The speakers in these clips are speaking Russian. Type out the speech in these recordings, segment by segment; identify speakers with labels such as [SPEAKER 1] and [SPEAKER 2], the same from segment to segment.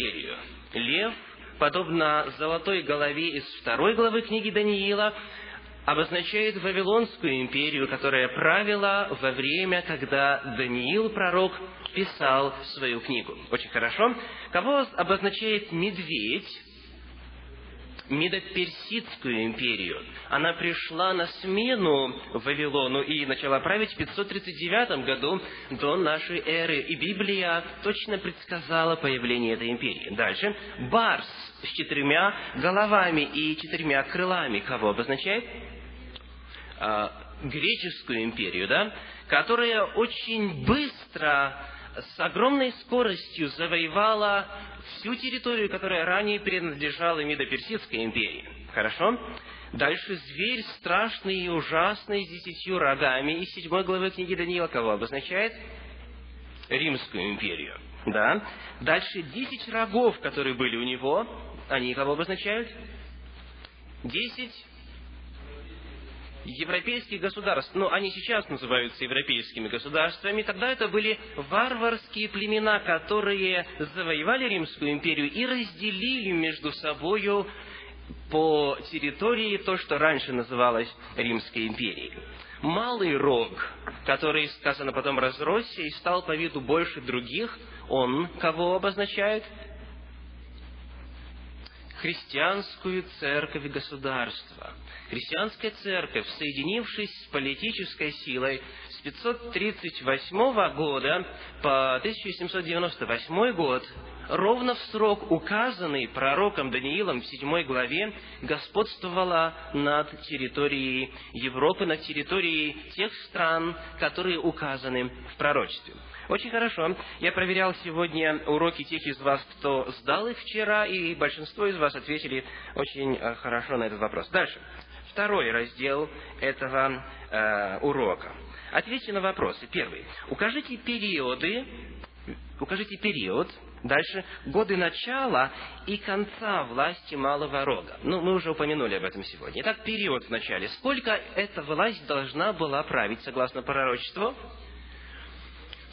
[SPEAKER 1] империю. Лев, подобно золотой голове из второй главы книги Даниила, обозначает Вавилонскую империю, которая правила во время, когда Даниил, пророк, писал свою книгу. Очень хорошо. Кого обозначает медведь? Медоперсидскую империю. Она пришла на смену Вавилону и начала править в 539 году до нашей эры. И Библия точно предсказала появление этой империи. Дальше. Барс с четырьмя головами и четырьмя крылами. Кого обозначает? А, греческую империю, да? Которая очень быстро с огромной скоростью завоевала всю территорию, которая ранее принадлежала Медоперсидской империи. Хорошо? Дальше зверь страшный и ужасный с десятью рогами из седьмой главы книги Даниила кого обозначает? Римскую империю. Да? Дальше десять рогов, которые были у него, они кого обозначают? Десять европейских государств, но они сейчас называются европейскими государствами, тогда это были варварские племена, которые завоевали Римскую империю и разделили между собою по территории то, что раньше называлось Римской империей. Малый рог, который, сказано, потом разросся и стал по виду больше других, он кого обозначает? Христианскую церковь государства – Христианская церковь, соединившись с политической силой с 538 года по 1798 год, ровно в срок, указанный пророком Даниилом в 7 главе, господствовала над территорией Европы, над территорией тех стран, которые указаны в пророчестве. Очень хорошо. Я проверял сегодня уроки тех из вас, кто сдал их вчера, и большинство из вас ответили очень э, хорошо на этот вопрос. Дальше второй раздел этого э, урока. Ответьте на вопросы. Первый. Укажите периоды, укажите период, дальше годы начала и конца власти малого рога. Ну, мы уже упомянули об этом сегодня. Итак, период в начале. Сколько эта власть должна была править, согласно пророчеству?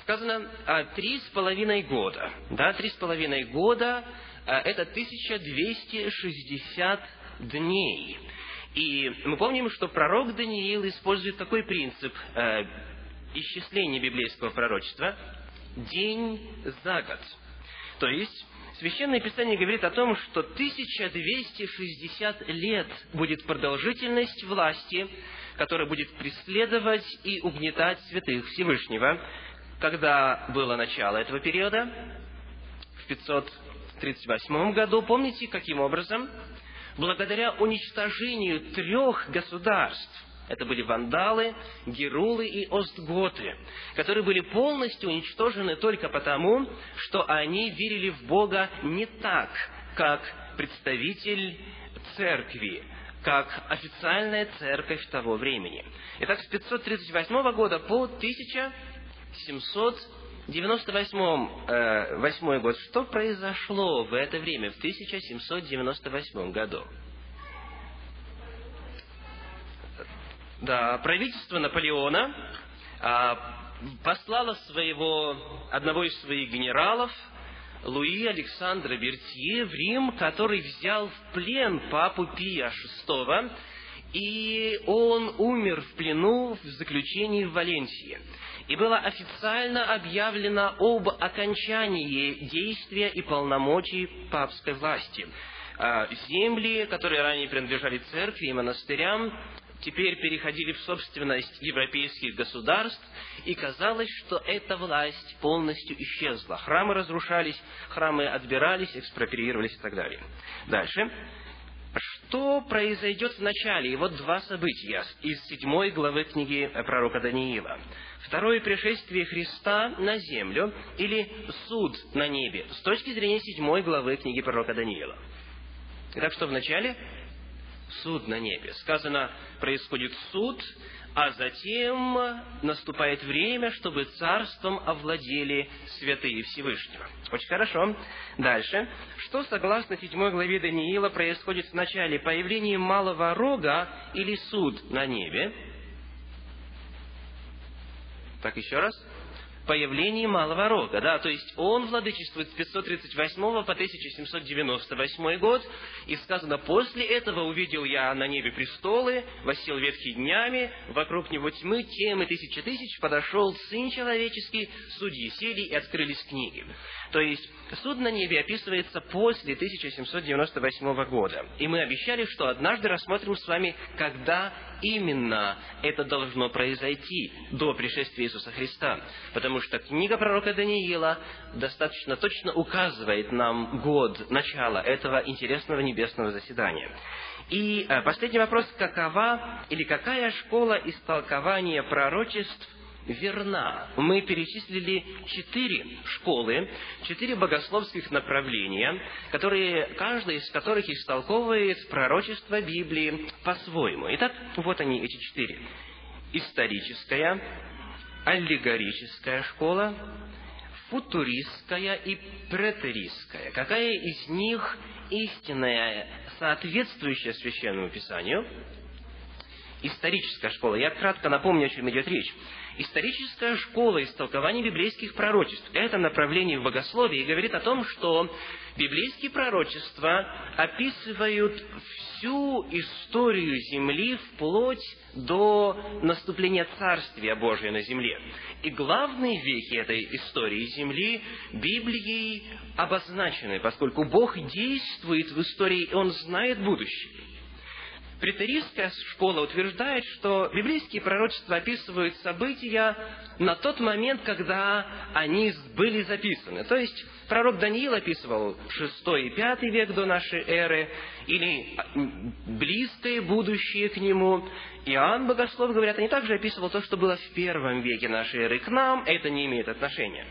[SPEAKER 1] Сказано, а, три с половиной года. Да, три с половиной года а, – это 1260 дней. И мы помним, что пророк Даниил использует такой принцип э, исчисления библейского пророчества – день за год. То есть, Священное Писание говорит о том, что 1260 лет будет продолжительность власти, которая будет преследовать и угнетать святых Всевышнего. Когда было начало этого периода? В 538 году. Помните, каким образом? Благодаря уничтожению трех государств, это были вандалы, герулы и остготы, которые были полностью уничтожены только потому, что они верили в Бога не так, как представитель церкви, как официальная церковь того времени. Итак, с 538 года по 1798 э, год. Что произошло в это время, в 1798 году? Да, правительство Наполеона а, послало своего, одного из своих генералов, Луи Александра Бертье, в Рим, который взял в плен папу Пия VI, и он умер в плену в заключении в Валенсии и было официально объявлено об окончании действия и полномочий папской власти. А, земли, которые ранее принадлежали церкви и монастырям, теперь переходили в собственность европейских государств, и казалось, что эта власть полностью исчезла. Храмы разрушались, храмы отбирались, экспроприировались и так далее. Дальше. Что произойдет в начале? И вот два события из седьмой главы книги пророка Даниила. Второе пришествие Христа на землю или суд на небе с точки зрения седьмой главы книги пророка Даниила. Итак, что в начале? Суд на небе. Сказано, происходит суд, а затем наступает время, чтобы царством овладели святые Всевышнего. Очень хорошо. Дальше. Что, согласно седьмой главе Даниила, происходит в начале? Появление малого рога или суд на небе – так, еще раз. Появлении Малого Рога, да, то есть он владычествует с 538 по 1798 год, и сказано, после этого увидел я на небе престолы, восел ветхи днями, вокруг него тьмы, тем и тысячи тысяч, подошел Сын Человеческий, судьи сели и открылись книги. То есть, суд на небе описывается после 1798 года. И мы обещали, что однажды рассмотрим с вами, когда именно это должно произойти до пришествия Иисуса Христа. Потому что книга пророка Даниила достаточно точно указывает нам год начала этого интересного небесного заседания. И э, последний вопрос, какова или какая школа истолкования пророчеств верна. Мы перечислили четыре школы, четыре богословских направления, которые, каждая из которых истолковывает пророчество Библии по-своему. Итак, вот они, эти четыре. Историческая, аллегорическая школа, футуристская и претеристская. Какая из них истинная, соответствующая Священному Писанию? Историческая школа. Я кратко напомню, о чем идет речь. Историческая школа истолкования библейских пророчеств – это направление в богословии и говорит о том, что библейские пророчества описывают всю историю Земли вплоть до наступления Царствия Божия на Земле. И главные веки этой истории Земли Библией обозначены, поскольку Бог действует в истории, и Он знает будущее. Претеристская школа утверждает, что библейские пророчества описывают события на тот момент, когда они были записаны. То есть пророк Даниил описывал 6 и 5 век до нашей эры, или близкое будущее к нему. Иоанн Богослов, говорят, они также описывал то, что было в первом веке нашей эры. К нам это не имеет отношения.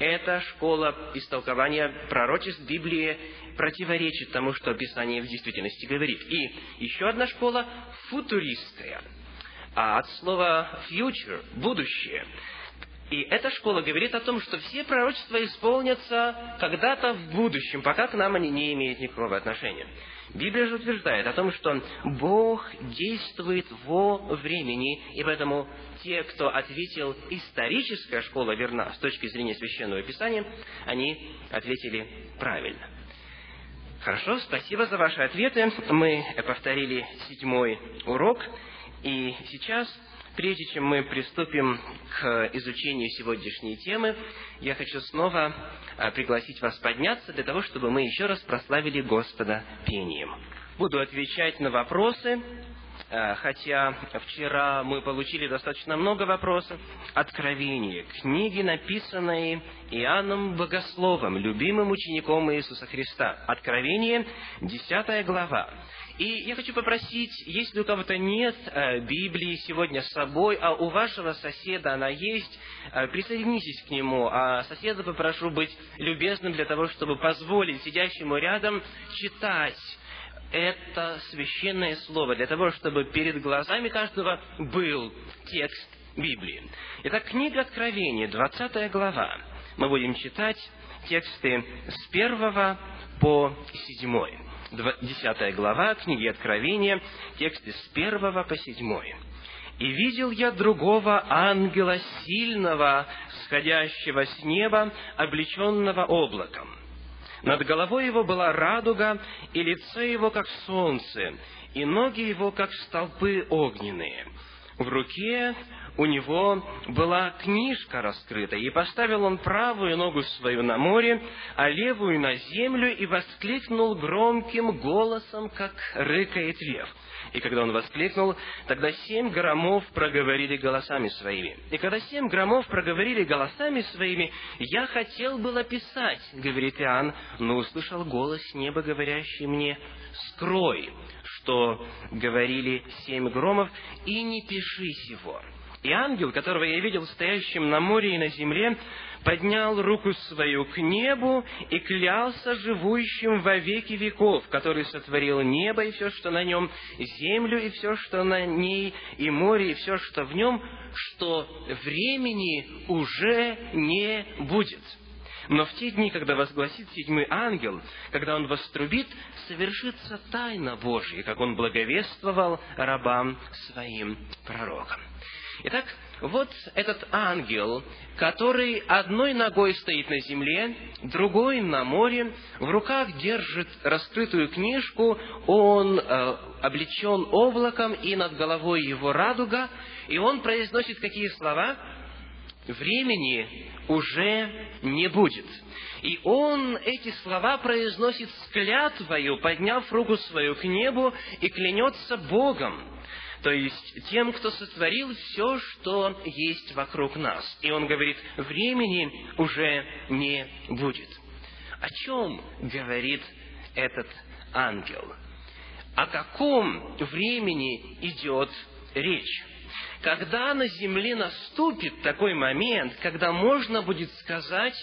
[SPEAKER 1] Эта школа истолкования пророчеств Библии противоречит тому, что Писание в действительности говорит. И еще одна школа футуристская, а от слова future – будущее. И эта школа говорит о том, что все пророчества исполнятся когда-то в будущем, пока к нам они не имеют никакого отношения. Библия же утверждает о том, что Бог действует во времени, и поэтому те, кто ответил «историческая школа верна» с точки зрения Священного Писания, они ответили правильно. Хорошо, спасибо за ваши ответы. Мы повторили седьмой урок, и сейчас Прежде чем мы приступим к изучению сегодняшней темы, я хочу снова а, пригласить вас подняться для того, чтобы мы еще раз прославили Господа пением. Буду отвечать на вопросы, хотя вчера мы получили достаточно много вопросов. Откровение, книги, написанные Иоанном Богословом, любимым учеником Иисуса Христа. Откровение, десятая глава. И я хочу попросить, если у кого-то нет э, Библии сегодня с собой, а у вашего соседа она есть, э, присоединитесь к нему. А соседа попрошу быть любезным для того, чтобы позволить сидящему рядом читать это священное слово, для того, чтобы перед глазами каждого был текст Библии. Итак, книга Откровения, 20 глава. Мы будем читать тексты с первого по седьмой. 10 глава книги Откровения, тексты с 1 по 7. «И видел я другого ангела сильного, сходящего с неба, облеченного облаком. Над головой его была радуга, и лицо его, как солнце, и ноги его, как столпы огненные. В руке у него была книжка раскрыта, и поставил он правую ногу свою на море, а левую на землю, и воскликнул громким голосом, как рыкает лев. И когда он воскликнул, тогда семь громов проговорили голосами своими. И когда семь громов проговорили голосами своими, я хотел было писать, говорит Иоанн, но услышал голос неба, говорящий мне, скрой, что говорили семь громов, и не пиши сего. И ангел, которого я видел стоящим на море и на земле, поднял руку свою к небу и клялся живущим во веки веков, который сотворил небо и все, что на нем, землю и все, что на ней, и море и все, что в нем, что времени уже не будет. Но в те дни, когда возгласит седьмой ангел, когда он вострубит, совершится тайна Божья, как он благовествовал рабам своим пророкам. Итак, вот этот ангел, который одной ногой стоит на земле, другой на море, в руках держит раскрытую книжку, он э, облечен облаком, и над головой его радуга, и он произносит какие слова? Времени уже не будет. И он эти слова произносит с клятвою, подняв руку свою к небу и клянется Богом то есть тем, кто сотворил все, что есть вокруг нас. И он говорит, времени уже не будет. О чем говорит этот ангел? О каком времени идет речь? Когда на земле наступит такой момент, когда можно будет сказать,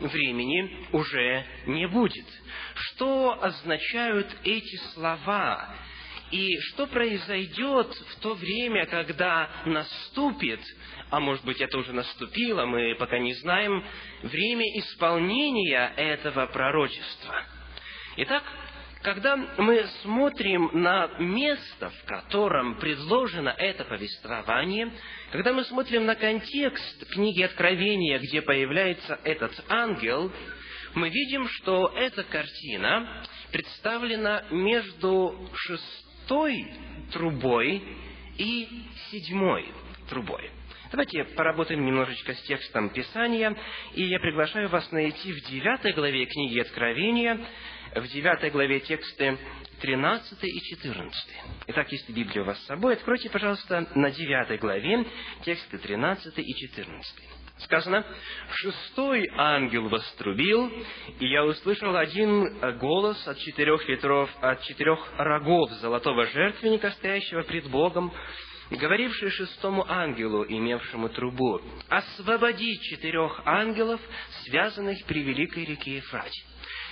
[SPEAKER 1] времени уже не будет. Что означают эти слова? И что произойдет в то время, когда наступит, а может быть это уже наступило, мы пока не знаем, время исполнения этого пророчества. Итак, когда мы смотрим на место, в котором предложено это повествование, когда мы смотрим на контекст книги Откровения, где появляется этот ангел, мы видим, что эта картина представлена между шестым шестой трубой и седьмой трубой. Давайте поработаем немножечко с текстом Писания, и я приглашаю вас найти в девятой главе книги Откровения, в девятой главе тексты 13 и 14. Итак, если Библия у вас с собой, откройте, пожалуйста, на девятой главе тексты 13 и 14. Сказано, «Шестой ангел вострубил, и я услышал один голос от четырех ветров, от четырех рогов золотого жертвенника, стоящего пред Богом, говоривший шестому ангелу, имевшему трубу, освободи четырех ангелов, связанных при великой реке Ефрате».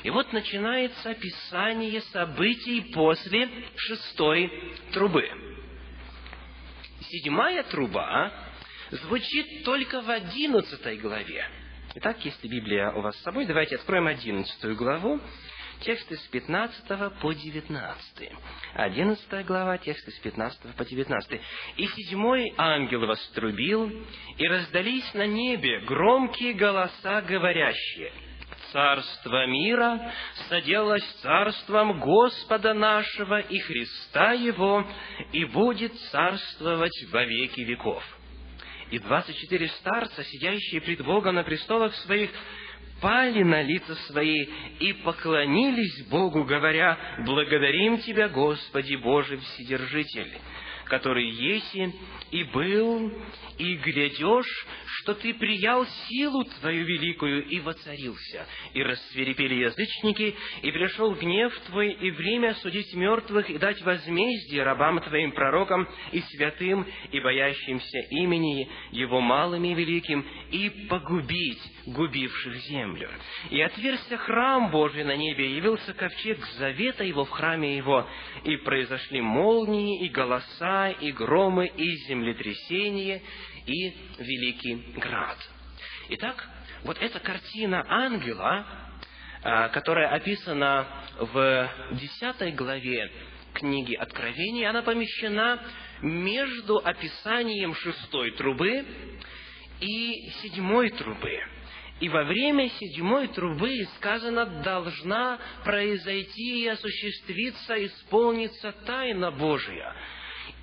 [SPEAKER 1] И вот начинается описание событий после шестой трубы. Седьмая труба звучит только в одиннадцатой главе. Итак, если Библия у вас с собой, давайте откроем одиннадцатую главу, тексты с 15 по 19. Одиннадцатая глава, тексты с 15 по 19. «И седьмой ангел вострубил, и раздались на небе громкие голоса, говорящие, «Царство мира соделалось царством Господа нашего и Христа Его, и будет царствовать во веки веков» и двадцать четыре старца, сидящие пред Богом на престолах своих, пали на лица свои и поклонились Богу, говоря, «Благодарим Тебя, Господи Боже Вседержитель, который есть и был, и глядешь, что ты приял силу твою великую и воцарился. И рассверепели язычники, и пришел гнев твой, и время судить мертвых, и дать возмездие рабам твоим пророкам, и святым, и боящимся имени его малым и великим, и погубить губивших землю. И отверся храм Божий на небе, явился ковчег завета его в храме его, и произошли молнии, и голоса, и громы, и землетрясения, и великий град. Итак, вот эта картина ангела, а, которая описана в десятой главе книги Откровения, она помещена между описанием шестой трубы и седьмой трубы. И во время седьмой трубы, сказано, должна произойти и осуществиться, исполниться тайна Божия –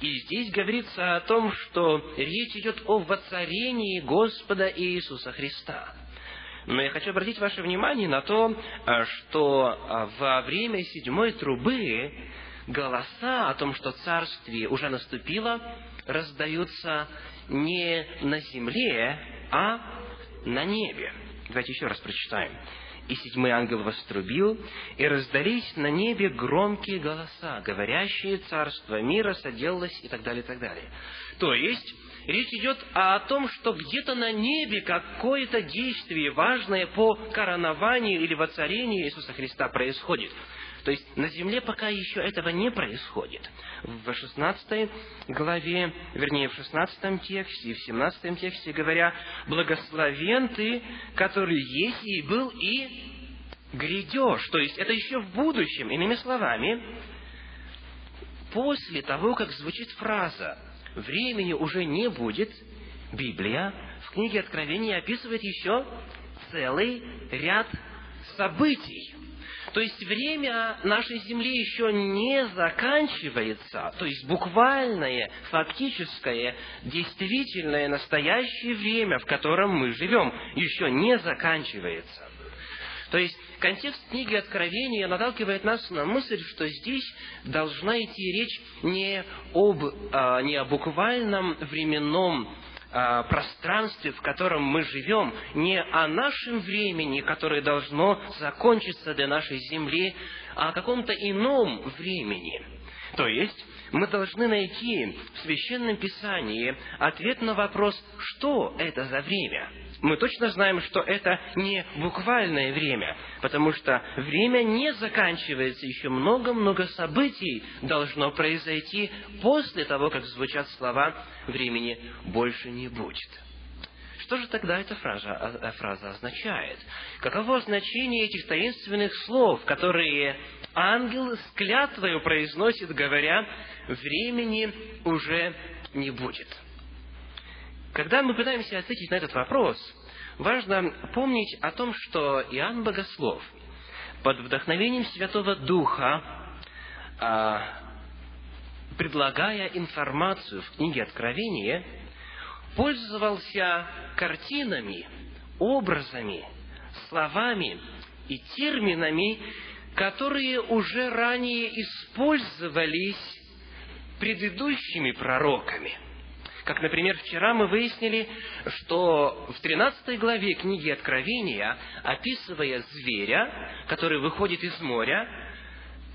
[SPEAKER 1] и здесь говорится о том, что речь идет о воцарении Господа Иисуса Христа. Но я хочу обратить ваше внимание на то, а, что а, во время седьмой трубы голоса о том, что царствие уже наступило, раздаются не на земле, а на небе. Давайте еще раз прочитаем и седьмой ангел вострубил, и раздались на небе громкие голоса, говорящие «Царство мира соделалось» и так далее, и так далее. То есть, речь идет о том, что где-то на небе какое-то действие важное по коронованию или воцарению Иисуса Христа происходит. То есть на земле пока еще этого не происходит. В 16 главе, вернее, в 16 тексте и в 17 тексте говоря, «Благословен ты, который есть и был, и грядешь». То есть это еще в будущем. Иными словами, после того, как звучит фраза «времени уже не будет», Библия в книге Откровения описывает еще целый ряд событий. То есть время нашей Земли еще не заканчивается, то есть буквальное, фактическое, действительное, настоящее время, в котором мы живем, еще не заканчивается. То есть контекст книги Откровения наталкивает нас на мысль, что здесь должна идти речь не об, а, не о буквальном временном а, пространстве, в котором мы живем, не о нашем времени, которое должно закончиться для нашей земли, а о каком-то ином времени. То есть, мы должны найти в Священном Писании ответ на вопрос, что это за время. Мы точно знаем, что это не буквальное время, потому что время не заканчивается, еще много-много событий должно произойти после того, как звучат слова «времени больше не будет». Что же тогда эта фраза, а, а, фраза означает? Каково значение этих таинственных слов, которые ангел с клятвою произносит, говоря, времени уже не будет. Когда мы пытаемся ответить на этот вопрос, важно помнить о том, что Иоанн Богослов под вдохновением Святого Духа, а, предлагая информацию в книге Откровения, пользовался картинами, образами, словами и терминами, которые уже ранее использовались предыдущими пророками. Как, например, вчера мы выяснили, что в 13 главе книги Откровения, описывая зверя, который выходит из моря,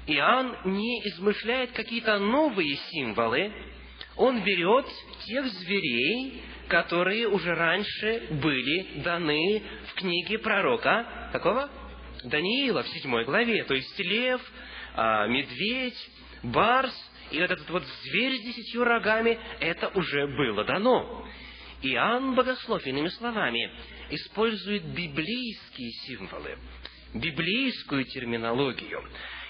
[SPEAKER 1] Иоанн не измышляет какие-то новые символы, он берет тех зверей, которые уже раньше были даны в книге пророка, какого? Даниила в седьмой главе, то есть лев, а, медведь, барс и вот этот вот зверь с десятью рогами, это уже было дано. Иоанн Богослов, иными словами, использует библейские символы, библейскую терминологию.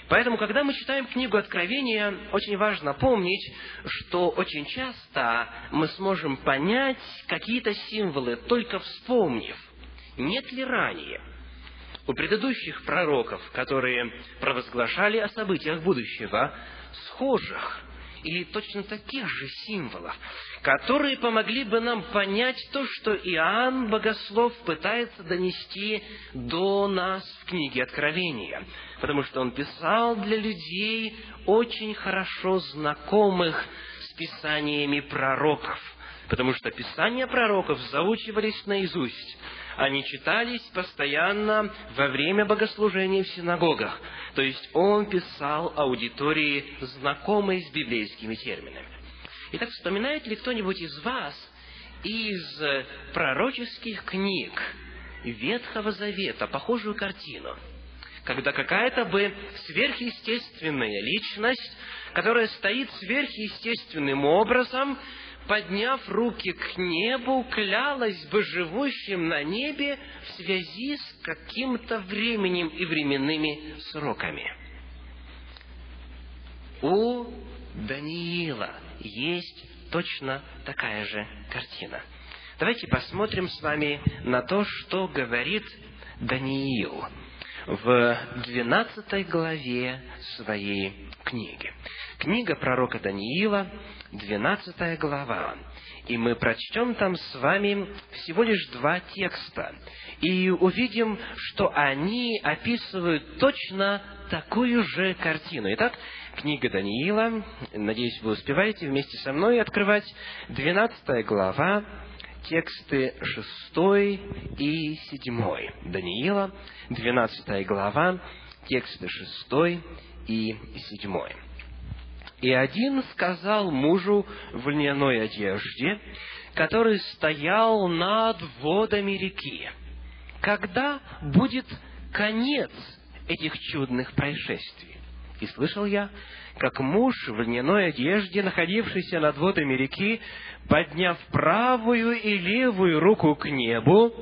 [SPEAKER 1] Поэтому, когда мы читаем книгу Откровения, очень важно помнить, что очень часто мы сможем понять какие-то символы, только вспомнив, нет ли ранее у предыдущих пророков, которые провозглашали о событиях будущего, схожих или точно таких же символов, которые помогли бы нам понять то, что Иоанн Богослов пытается донести до нас в книге Откровения. Потому что он писал для людей, очень хорошо знакомых с писаниями пророков. Потому что писания пророков заучивались наизусть они читались постоянно во время богослужения в синагогах. То есть он писал аудитории, знакомой с библейскими терминами. Итак, вспоминает ли кто-нибудь из вас из пророческих книг Ветхого Завета похожую картину? Когда какая-то бы сверхъестественная личность, которая стоит сверхъестественным образом, подняв руки к небу, клялась бы живущим на небе в связи с каким-то временем и временными сроками. У Даниила есть точно такая же картина. Давайте посмотрим с вами на то, что говорит Даниил в 12 главе своей книги. Книга пророка Даниила, 12 глава. И мы прочтем там с вами всего лишь два текста. И увидим, что они описывают точно такую же картину. Итак, книга Даниила, надеюсь, вы успеваете вместе со мной открывать 12 глава, тексты 6 и 7. Даниила, 12 глава, тексты 6 и 7. И один сказал мужу в льняной одежде, который стоял над водами реки, когда будет конец этих чудных происшествий. И слышал я, как муж в льняной одежде, находившийся над водами реки, подняв правую и левую руку к небу,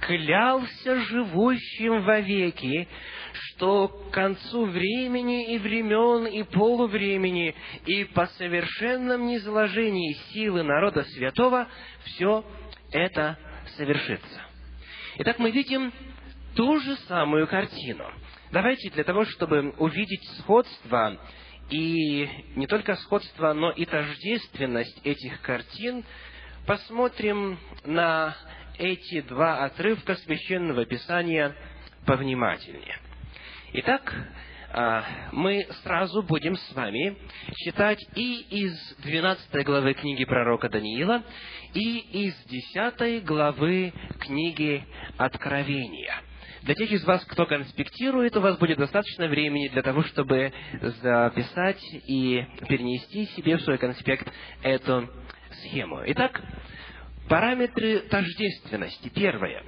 [SPEAKER 1] клялся живущим вовеки, что к концу времени и времен и полувремени и по совершенном низложении силы народа святого все это совершится. Итак, мы видим ту же самую картину. Давайте для того, чтобы увидеть сходство и не только сходство, но и тождественность этих картин, посмотрим на эти два отрывка священного писания повнимательнее. Итак, а, мы сразу будем с вами читать и из 12 главы книги пророка Даниила, и из 10 главы книги Откровения. Для тех из вас, кто конспектирует, у вас будет достаточно времени для того, чтобы записать и перенести себе в свой конспект эту схему. Итак, параметры тождественности. Первое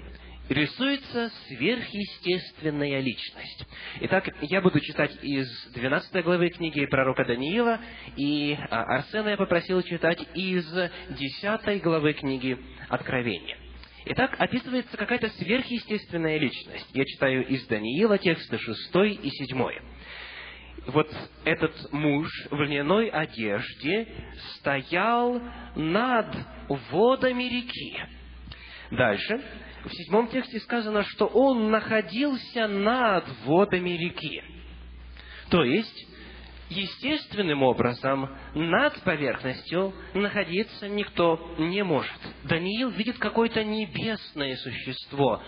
[SPEAKER 1] рисуется сверхъестественная личность. Итак, я буду читать из 12 главы книги пророка Даниила, и а, Арсена я попросил читать из 10 главы книги Откровения. Итак, описывается какая-то сверхъестественная личность. Я читаю из Даниила тексты 6 и 7. Вот этот муж в льняной одежде стоял над водами реки. Дальше в седьмом тексте сказано, что он находился над водами реки. То есть, естественным образом над поверхностью находиться никто не может. Даниил видит какое-то небесное существо,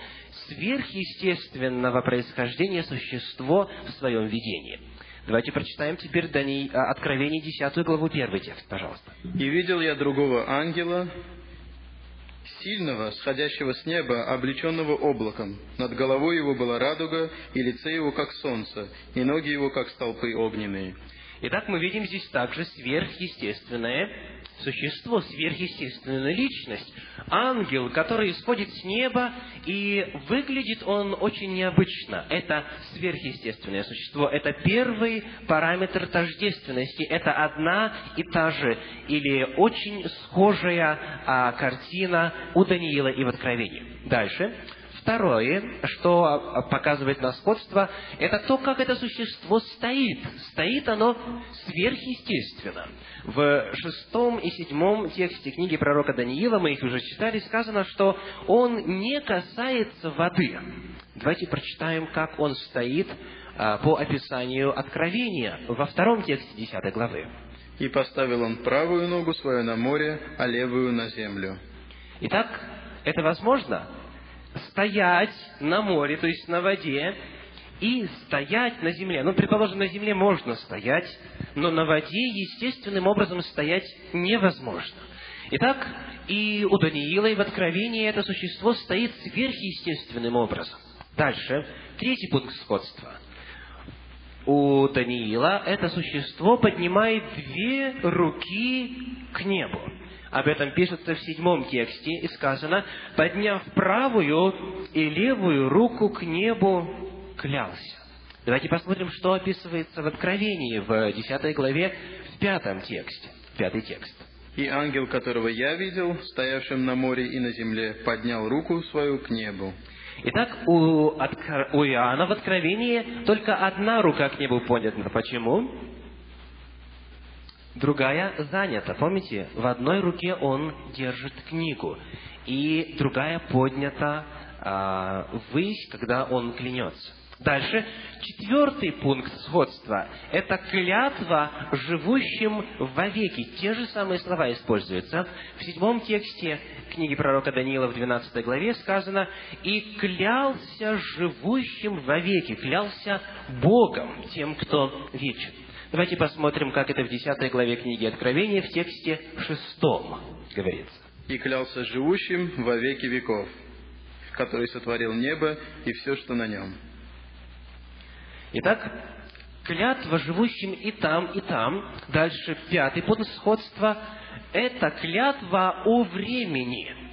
[SPEAKER 1] сверхъестественного происхождения существо в своем видении. Давайте прочитаем теперь Дани... А, Откровение 10 главу, первый текст, пожалуйста.
[SPEAKER 2] «И видел я другого ангела, сильного, сходящего с неба, облеченного облаком. Над головой его была радуга, и лице его, как солнце, и ноги его, как столпы огненные.
[SPEAKER 1] Итак, мы видим здесь также сверхъестественное существо, сверхъестественная личность. Ангел, который исходит с неба, и выглядит он очень необычно. Это сверхъестественное существо. Это первый параметр тождественности. Это одна и та же, или очень схожая а, картина у Даниила и в Откровении. Дальше. Второе, что показывает на сходство, это то, как это существо стоит. Стоит оно сверхъестественно. В шестом и седьмом тексте книги пророка Даниила, мы их уже читали, сказано, что он не касается воды. Давайте прочитаем, как он стоит а, по описанию откровения во втором тексте десятой главы.
[SPEAKER 2] «И поставил он правую ногу свою на море, а левую на землю».
[SPEAKER 1] Итак, это возможно? Стоять на море, то есть на воде, и стоять на земле. Ну, предположим, на земле можно стоять, но на воде естественным образом стоять невозможно. Итак, и у Даниила, и в Откровении это существо стоит сверхъестественным образом. Дальше, третий пункт сходства. У Даниила это существо поднимает две руки к небу. Об этом пишется в седьмом тексте, и сказано, «Подняв правую и левую руку к небу, клялся». Давайте посмотрим, что описывается в Откровении, в десятой главе, в пятом тексте. Пятый текст.
[SPEAKER 2] «И ангел, которого я видел, стоявшим на море и на земле, поднял руку свою к небу».
[SPEAKER 1] Итак, у, у Иоанна в Откровении только одна рука к небу поднята. Почему? Другая занята. Помните, в одной руке он держит книгу, и другая поднята а, ввысь, когда он клянется. Дальше, четвертый пункт сходства – это клятва живущим вовеки. Те же самые слова используются. В седьмом тексте книги пророка Даниила в 12 главе сказано «И клялся живущим вовеки», клялся Богом, тем, кто вечен. Давайте посмотрим, как это в 10 главе книги Откровения в тексте шестом говорится.
[SPEAKER 2] «И клялся живущим во веки веков, который сотворил небо и все, что на нем».
[SPEAKER 1] Итак, клятва живущим и там, и там. Дальше пятый пункт сходства – это клятва о времени –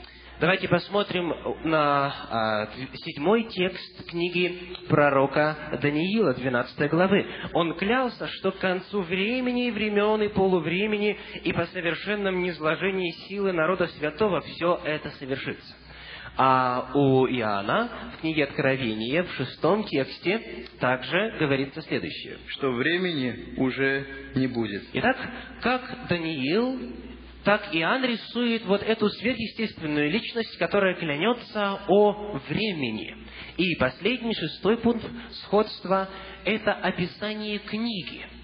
[SPEAKER 1] Давайте посмотрим на а, седьмой текст книги пророка Даниила, 12 главы. Он клялся, что к концу времени и времен и полувремени и по совершенном низложении силы народа святого все это совершится. А у Иоанна в книге Откровения в шестом тексте также говорится следующее.
[SPEAKER 2] Что времени уже не будет.
[SPEAKER 1] Итак, как Даниил, так Иоанн рисует вот эту сверхъестественную личность, которая клянется о времени. И последний, шестой пункт сходства – это описание книги –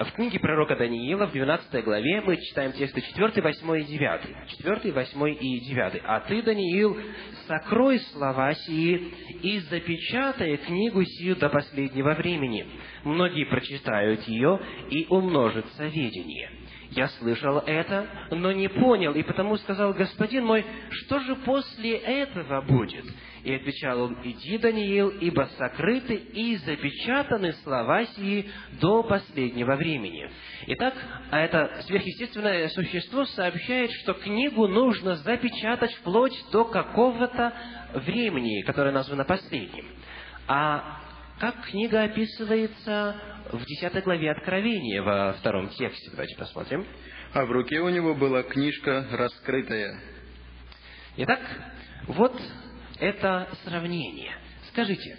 [SPEAKER 1] в книге пророка Даниила, в 12 главе, мы читаем тексты 4, 8 и 9. 4, 8 и 9. «А ты, Даниил, сокрой слова сии и запечатай книгу сию до последнего времени. Многие прочитают ее, и умножится ведение». Я слышал это, но не понял, и потому сказал, господин мой, что же после этого будет? И отвечал он, иди, Даниил, ибо сокрыты и запечатаны слова сии до последнего времени. Итак, а это сверхъестественное существо сообщает, что книгу нужно запечатать вплоть до какого-то времени, которое названо последним. А как книга описывается в 10 главе Откровения, во втором тексте. Давайте посмотрим.
[SPEAKER 2] А в руке у него была книжка раскрытая.
[SPEAKER 1] Итак, вот это сравнение. Скажите,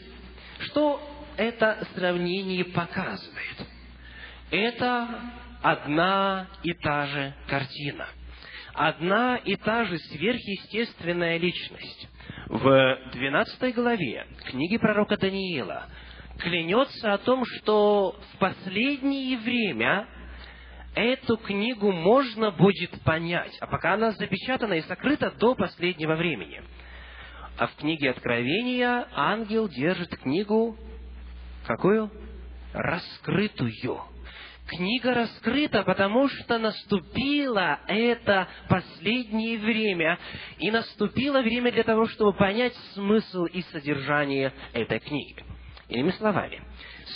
[SPEAKER 1] что это сравнение показывает? Это одна и та же картина. Одна и та же сверхъестественная личность. В 12 главе книги пророка Даниила клянется о том, что в последнее время эту книгу можно будет понять, а пока она запечатана и сокрыта до последнего времени – а в книге Откровения ангел держит книгу какую? Раскрытую. Книга раскрыта, потому что наступило это последнее время, и наступило время для того, чтобы понять смысл и содержание этой книги. Иными словами,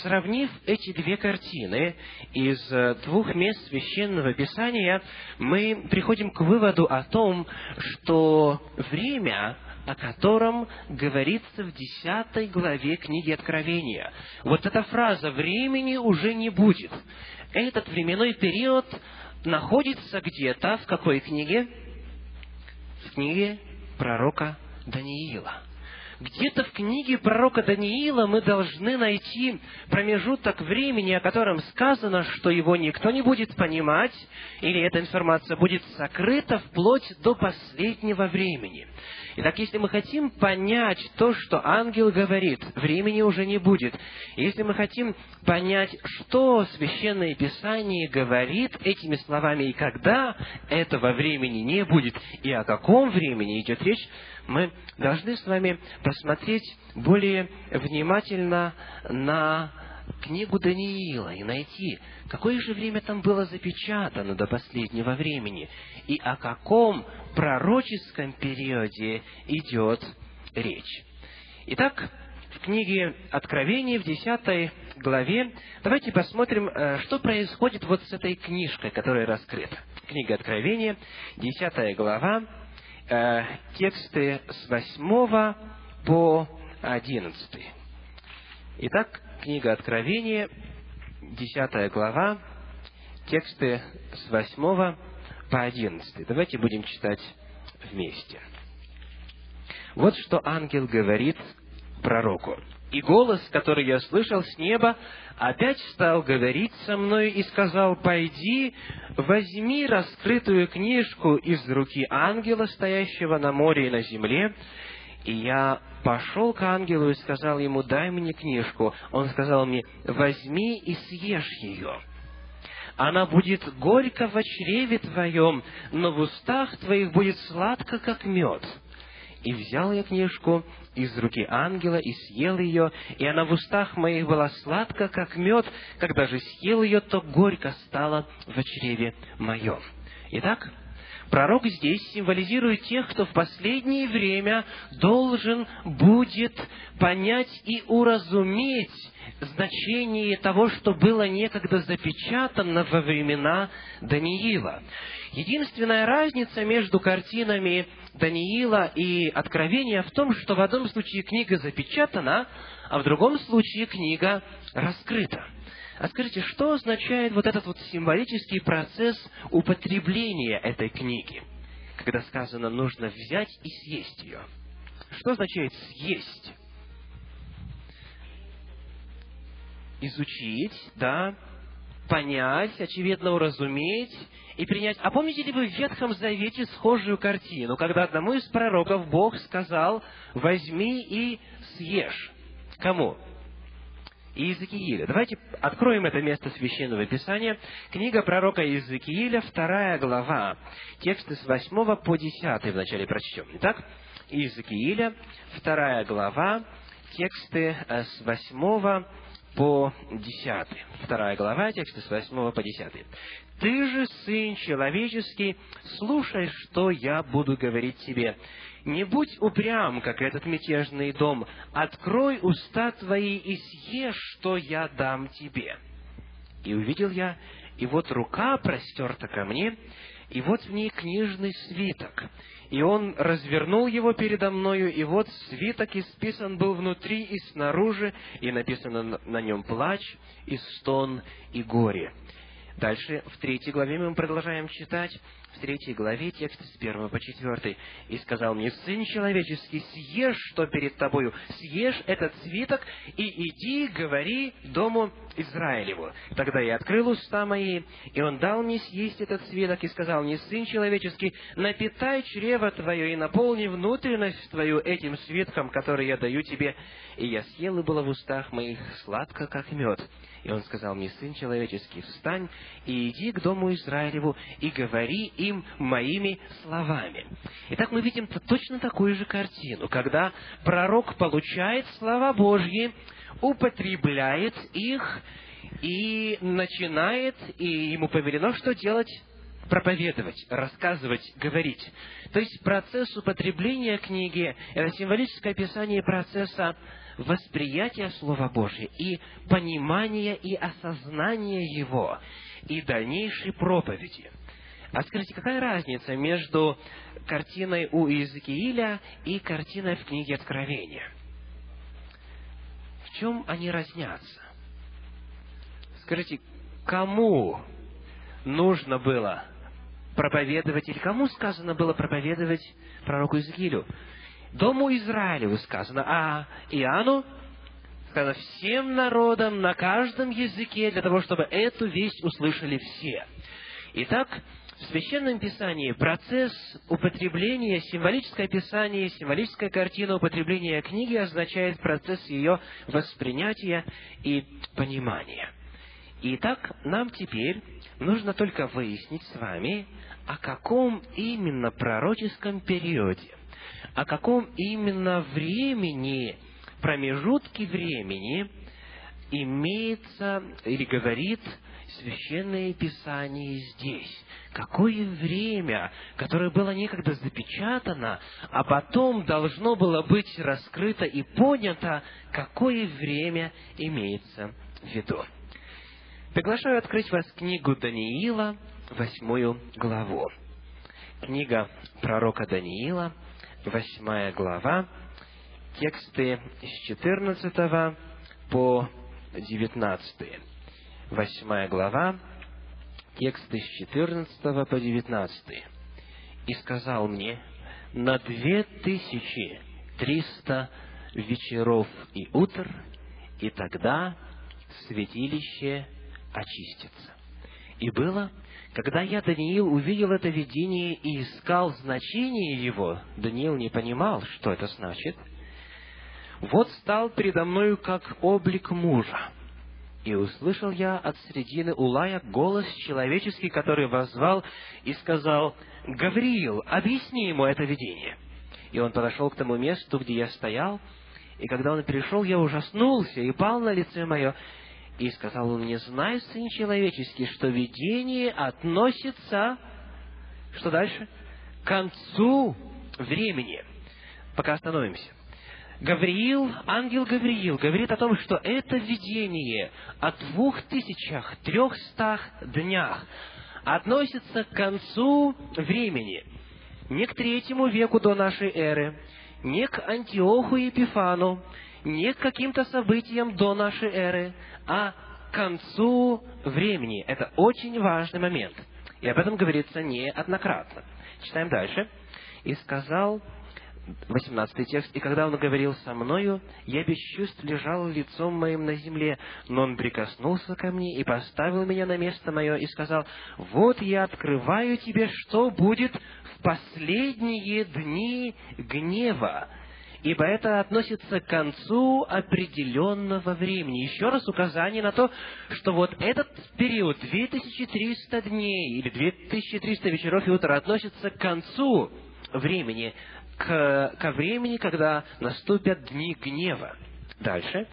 [SPEAKER 1] сравнив эти две картины из двух мест священного писания, мы приходим к выводу о том, что время о котором говорится в десятой главе книги Откровения. Вот эта фраза «времени уже не будет». Этот временной период находится где-то в какой книге? В книге пророка Даниила. Где-то в книге пророка Даниила мы должны найти промежуток времени, о котором сказано, что его никто не будет понимать, или эта информация будет сокрыта вплоть до последнего времени. Итак, если мы хотим понять то, что ангел говорит, времени уже не будет. Если мы хотим понять, что Священное Писание говорит этими словами и когда этого времени не будет, и о каком времени идет речь, мы должны с вами посмотреть более внимательно на книгу Даниила и найти, какое же время там было запечатано до последнего времени, и о каком пророческом периоде идет речь. Итак, в книге Откровения, в 10 главе, давайте посмотрим, э, что происходит вот с этой книжкой, которая раскрыта. Книга Откровения, 10 глава, э, тексты с 8 по 11. Итак, книга Откровения, 10 глава, тексты с 8 по 11. Давайте будем читать вместе. Вот что ангел говорит пророку. «И голос, который я слышал с неба, опять стал говорить со мной и сказал, «Пойди, возьми раскрытую книжку из руки ангела, стоящего на море и на земле». И я пошел к ангелу и сказал ему, «Дай мне книжку». Он сказал мне, «Возьми и съешь ее» она будет горько в чреве твоем, но в устах твоих будет сладко, как мед. И взял я книжку из руки ангела и съел ее, и она в устах моих была сладка, как мед. Когда же съел ее, то горько стало в чреве моем. Итак, пророк здесь символизирует тех, кто в последнее время должен будет понять и уразуметь значение того, что было некогда запечатано во времена Даниила. Единственная разница между картинами Даниила и Откровения в том, что в одном случае книга запечатана, а в другом случае книга раскрыта. А скажите, что означает вот этот вот символический процесс употребления этой книги, когда сказано, нужно взять и съесть ее? Что означает съесть? Изучить, да, понять, очевидно уразуметь и принять. А помните ли вы в Ветхом Завете схожую картину, когда одному из пророков Бог сказал, возьми и съешь. Кому? Иезекииля. Давайте откроем это место Священного Писания. Книга пророка Иезекииля, вторая глава. Тексты с 8 по 10 вначале прочтем. Итак, Иезекииля, вторая глава, тексты э, с 8 по 10. Вторая глава, тексты с 8 по 10. «Ты же, Сын Человеческий, слушай, что я буду говорить тебе. Не будь упрям, как этот мятежный дом. Открой уста твои и съешь, что я дам тебе». И увидел я, и вот рука простерта ко мне, и вот в ней книжный свиток. И он развернул его передо мною, и вот свиток исписан был внутри и снаружи, и написано на нем плач, и стон, и горе. Дальше, в третьей главе мы продолжаем читать в третьей главе текст с первого по четвертый. «И сказал мне, Сын человеческий, съешь, что перед тобою, съешь этот свиток, и иди, говори дому Израилеву. Тогда я открыл уста мои, и он дал мне съесть этот свиток, и сказал мне, Сын человеческий, напитай чрево твое, и наполни внутренность твою этим свитком, который я даю тебе. И я съел, и было в устах моих сладко, как мед. И он сказал мне, Сын человеческий, встань и иди к дому Израилеву, и говори им моими словами. Итак, мы видим точно такую же картину, когда пророк получает слова Божьи, употребляет их и начинает, и ему повелено что делать? проповедовать, рассказывать, говорить. То есть процесс употребления книги – это символическое описание процесса восприятия Слова Божьего и понимания и осознания его, и дальнейшей проповеди. А скажите, какая разница между картиной у Иезекииля и картиной в книге Откровения? В чем они разнятся? Скажите, кому нужно было проповедовать, или кому сказано было проповедовать пророку Иезекиилю? Дому Израилеву сказано, а Иоанну сказано всем народам на каждом языке, для того, чтобы эту весть услышали все. Итак, в Священном Писании процесс употребления, символическое описание, символическая картина употребления книги означает процесс ее воспринятия и понимания. Итак, нам теперь нужно только выяснить с вами, о каком именно пророческом периоде, о каком именно времени, промежутке времени имеется или говорит Священное Писание здесь какое время, которое было некогда запечатано, а потом должно было быть раскрыто и понято, какое время имеется в виду. Приглашаю открыть вас книгу Даниила, восьмую главу. Книга пророка Даниила, восьмая глава, тексты с 14 по 19. Восьмая глава, тексты с 14 по 19. «И сказал мне, на две тысячи триста вечеров и утр, и тогда святилище очистится. И было, когда я, Даниил, увидел это видение и искал значение его, Даниил не понимал, что это значит, вот стал передо мною как облик мужа, и услышал я от средины Улая голос человеческий, который возвал и сказал, «Гавриил, объясни ему это видение». И он подошел к тому месту, где я стоял, и когда он пришел, я ужаснулся и пал на лице мое, и сказал он мне, «Знай, сын человеческий, что видение относится...» Что дальше? К концу времени. Пока остановимся. Гавриил, ангел Гавриил, говорит о том, что это видение о двух тысячах трехстах днях относится к концу времени, не к третьему веку до нашей эры, не к Антиоху и Епифану, не к каким-то событиям до нашей эры, а к концу времени. Это очень важный момент. И об этом говорится неоднократно. Читаем дальше. «И сказал 18 текст. «И когда он говорил со мною, я без чувств лежал лицом моим на земле, но он прикоснулся ко мне и поставил меня на место мое и сказал, «Вот я открываю тебе, что будет в последние дни гнева, ибо это относится к концу определенного времени. Еще раз указание на то, что вот этот период, 2300 дней или 2300 вечеров и утра, относится к концу времени, к, ко времени, когда наступят дни гнева. Дальше.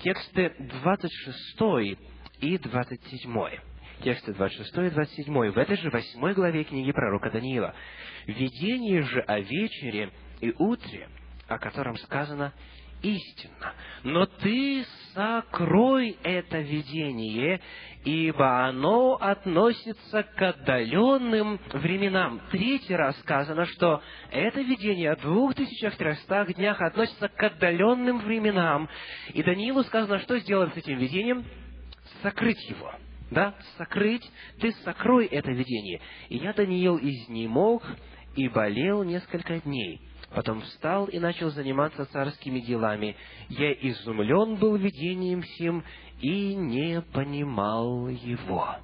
[SPEAKER 1] Тексты 26 и 27. Тексты 26 и 27. В этой же восьмой главе книги пророка Даниила. «Видение же о вечере и утре о котором сказано истинно. Но ты сокрой это видение, ибо оно относится к отдаленным временам. Третий раз сказано, что это видение о двух тысячах трехстах днях относится к отдаленным временам. И Даниилу сказано, что сделать с этим видением? Сокрыть его. Да, сокрыть, ты сокрой это видение. И я, Даниил, изнемог и болел несколько дней. Потом встал и начал заниматься царскими делами. Я изумлен был видением сим и не понимал его.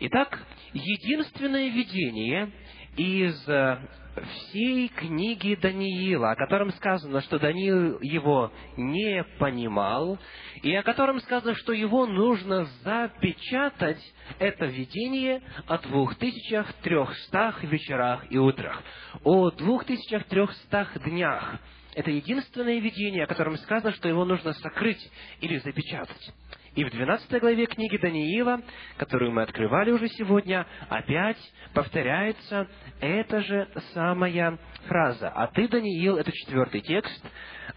[SPEAKER 1] Итак, единственное видение из э, всей книги Даниила, о котором сказано, что Даниил его не понимал, и о котором сказано, что его нужно запечатать, это видение о двух тысячах трехстах вечерах и утрах, о двух тысячах трехстах днях. Это единственное видение, о котором сказано, что его нужно сокрыть или запечатать. И в 12 главе книги Даниила, которую мы открывали уже сегодня, опять повторяется эта же самая фраза. «А ты, Даниил», это четвертый текст,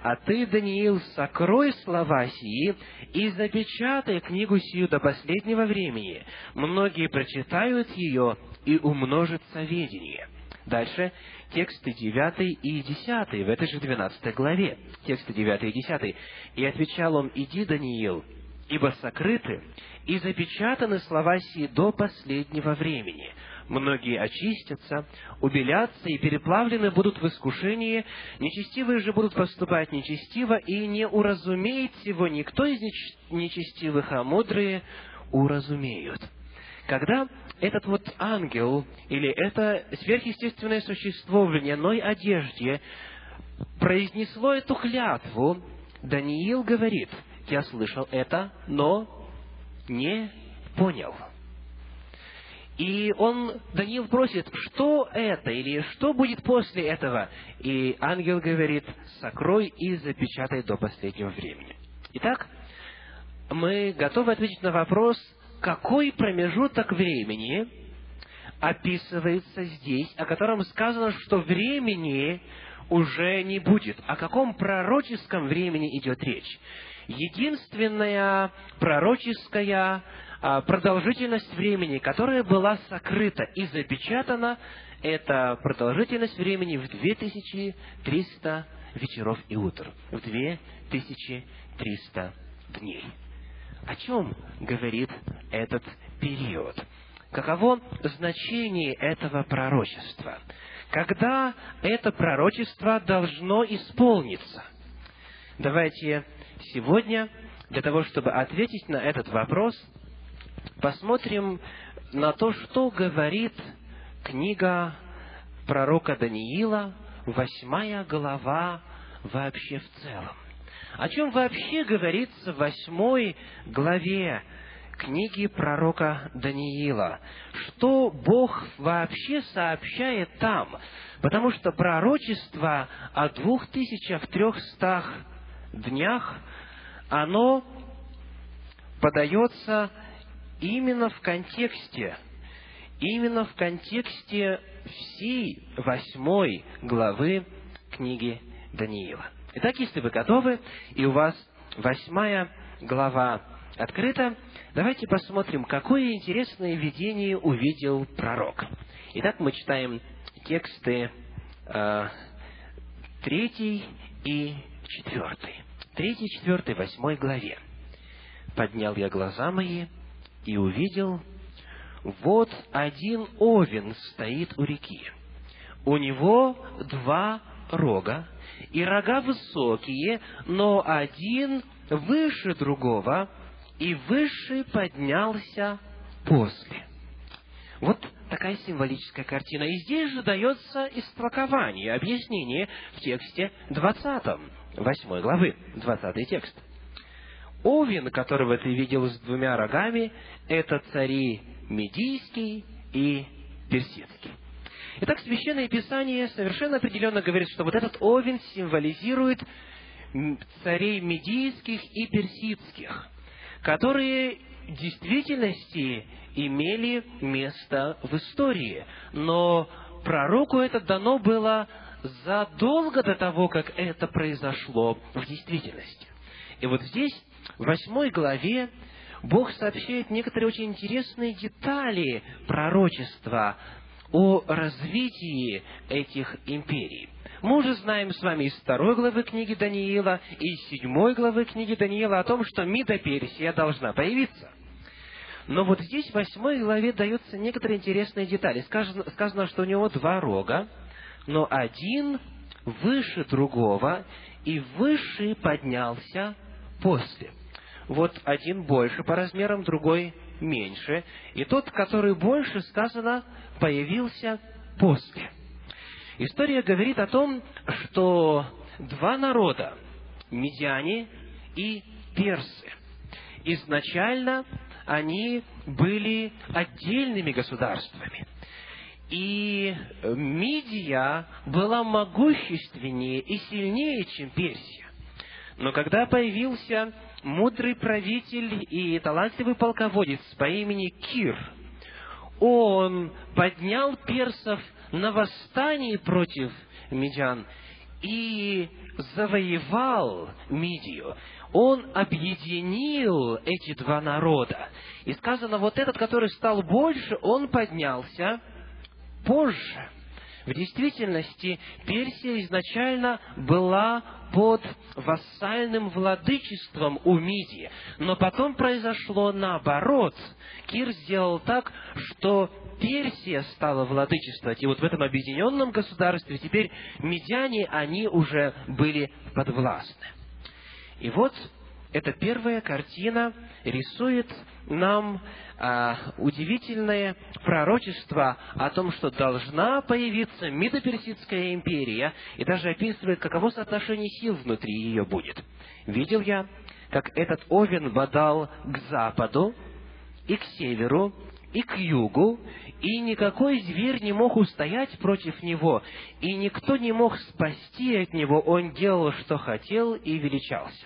[SPEAKER 1] «А ты, Даниил, сокрой слова сии и запечатай книгу сию до последнего времени. Многие прочитают ее, и умножится ведение». Дальше тексты 9 и 10 в этой же 12 главе. Тексты 9 и 10. «И отвечал он, иди, Даниил, ибо сокрыты и запечатаны слова сии до последнего времени. Многие очистятся, убелятся и переплавлены будут в искушении, нечестивые же будут поступать нечестиво, и не уразумеет всего никто из нечестивых, а мудрые уразумеют. Когда этот вот ангел или это сверхъестественное существо в льняной одежде произнесло эту клятву, Даниил говорит – я слышал это, но не понял. И он, Даниил просит, что это, или что будет после этого? И ангел говорит, сокрой и запечатай до последнего времени. Итак, мы готовы ответить на вопрос, какой промежуток времени описывается здесь, о котором сказано, что времени уже не будет. О каком пророческом времени идет речь? Единственная пророческая а, продолжительность времени, которая была сокрыта и запечатана, это продолжительность времени в 2300 вечеров и утр, в 2300 дней. О чем говорит этот период? Каково значение этого пророчества? Когда это пророчество должно исполниться? Давайте Сегодня, для того, чтобы ответить на этот вопрос, посмотрим на то, что говорит книга пророка Даниила, восьмая глава вообще в целом. О чем вообще говорится в восьмой главе книги пророка Даниила? Что Бог вообще сообщает там? Потому что пророчество о двух тысячах трехстах днях оно подается именно в контексте, именно в контексте всей восьмой главы книги Даниила. Итак, если вы готовы, и у вас восьмая глава открыта, давайте посмотрим, какое интересное видение увидел пророк. Итак, мы читаем тексты э, третий и четвертый третьей, четвертой, восьмой главе. «Поднял я глаза мои и увидел, вот один овен стоит у реки. У него два рога, и рога высокие, но один выше другого, и высший поднялся после. Вот такая символическая картина. И здесь же дается истолкование, объяснение в тексте 20, 8 главы, 20 текст. Овен, которого ты видел с двумя рогами, это цари Медийский и Персидский. Итак, Священное Писание совершенно определенно говорит, что вот этот овен символизирует царей медийских и персидских, которые в действительности имели место в истории. Но пророку это дано было задолго до того, как это произошло в действительности. И вот здесь, в восьмой главе, Бог сообщает некоторые очень интересные детали пророчества о развитии этих империй. Мы уже знаем с вами из второй главы книги Даниила и из седьмой главы книги Даниила о том, что Мида Персия должна появиться. Но вот здесь, в восьмой главе, даются некоторые интересные детали. Сказано, сказано, что у него два рога, но один выше другого, и высший поднялся после. Вот один больше по размерам, другой меньше. И тот, который больше, сказано, появился после. История говорит о том, что два народа, медиане и персы, изначально они были отдельными государствами. И Мидия была могущественнее и сильнее, чем Персия. Но когда появился мудрый правитель и талантливый полководец по имени Кир, он поднял персов на восстании против медиан и завоевал Мидию. Он объединил эти два народа. И сказано, вот этот, который стал больше, он поднялся позже. В действительности Персия изначально была под вассальным владычеством у Мидии. Но потом произошло наоборот. Кир сделал так, что Персия стала владычествовать. И вот в этом объединенном государстве теперь медяне, они уже были подвластны. И вот эта первая картина рисует нам а, удивительное пророчество о том, что должна появиться Медоперсидская империя, и даже описывает, каково соотношение сил внутри ее будет. Видел я, как этот Овен бодал к западу, и к северу, и к югу, и никакой зверь не мог устоять против него, и никто не мог спасти от него, он делал, что хотел, и величался.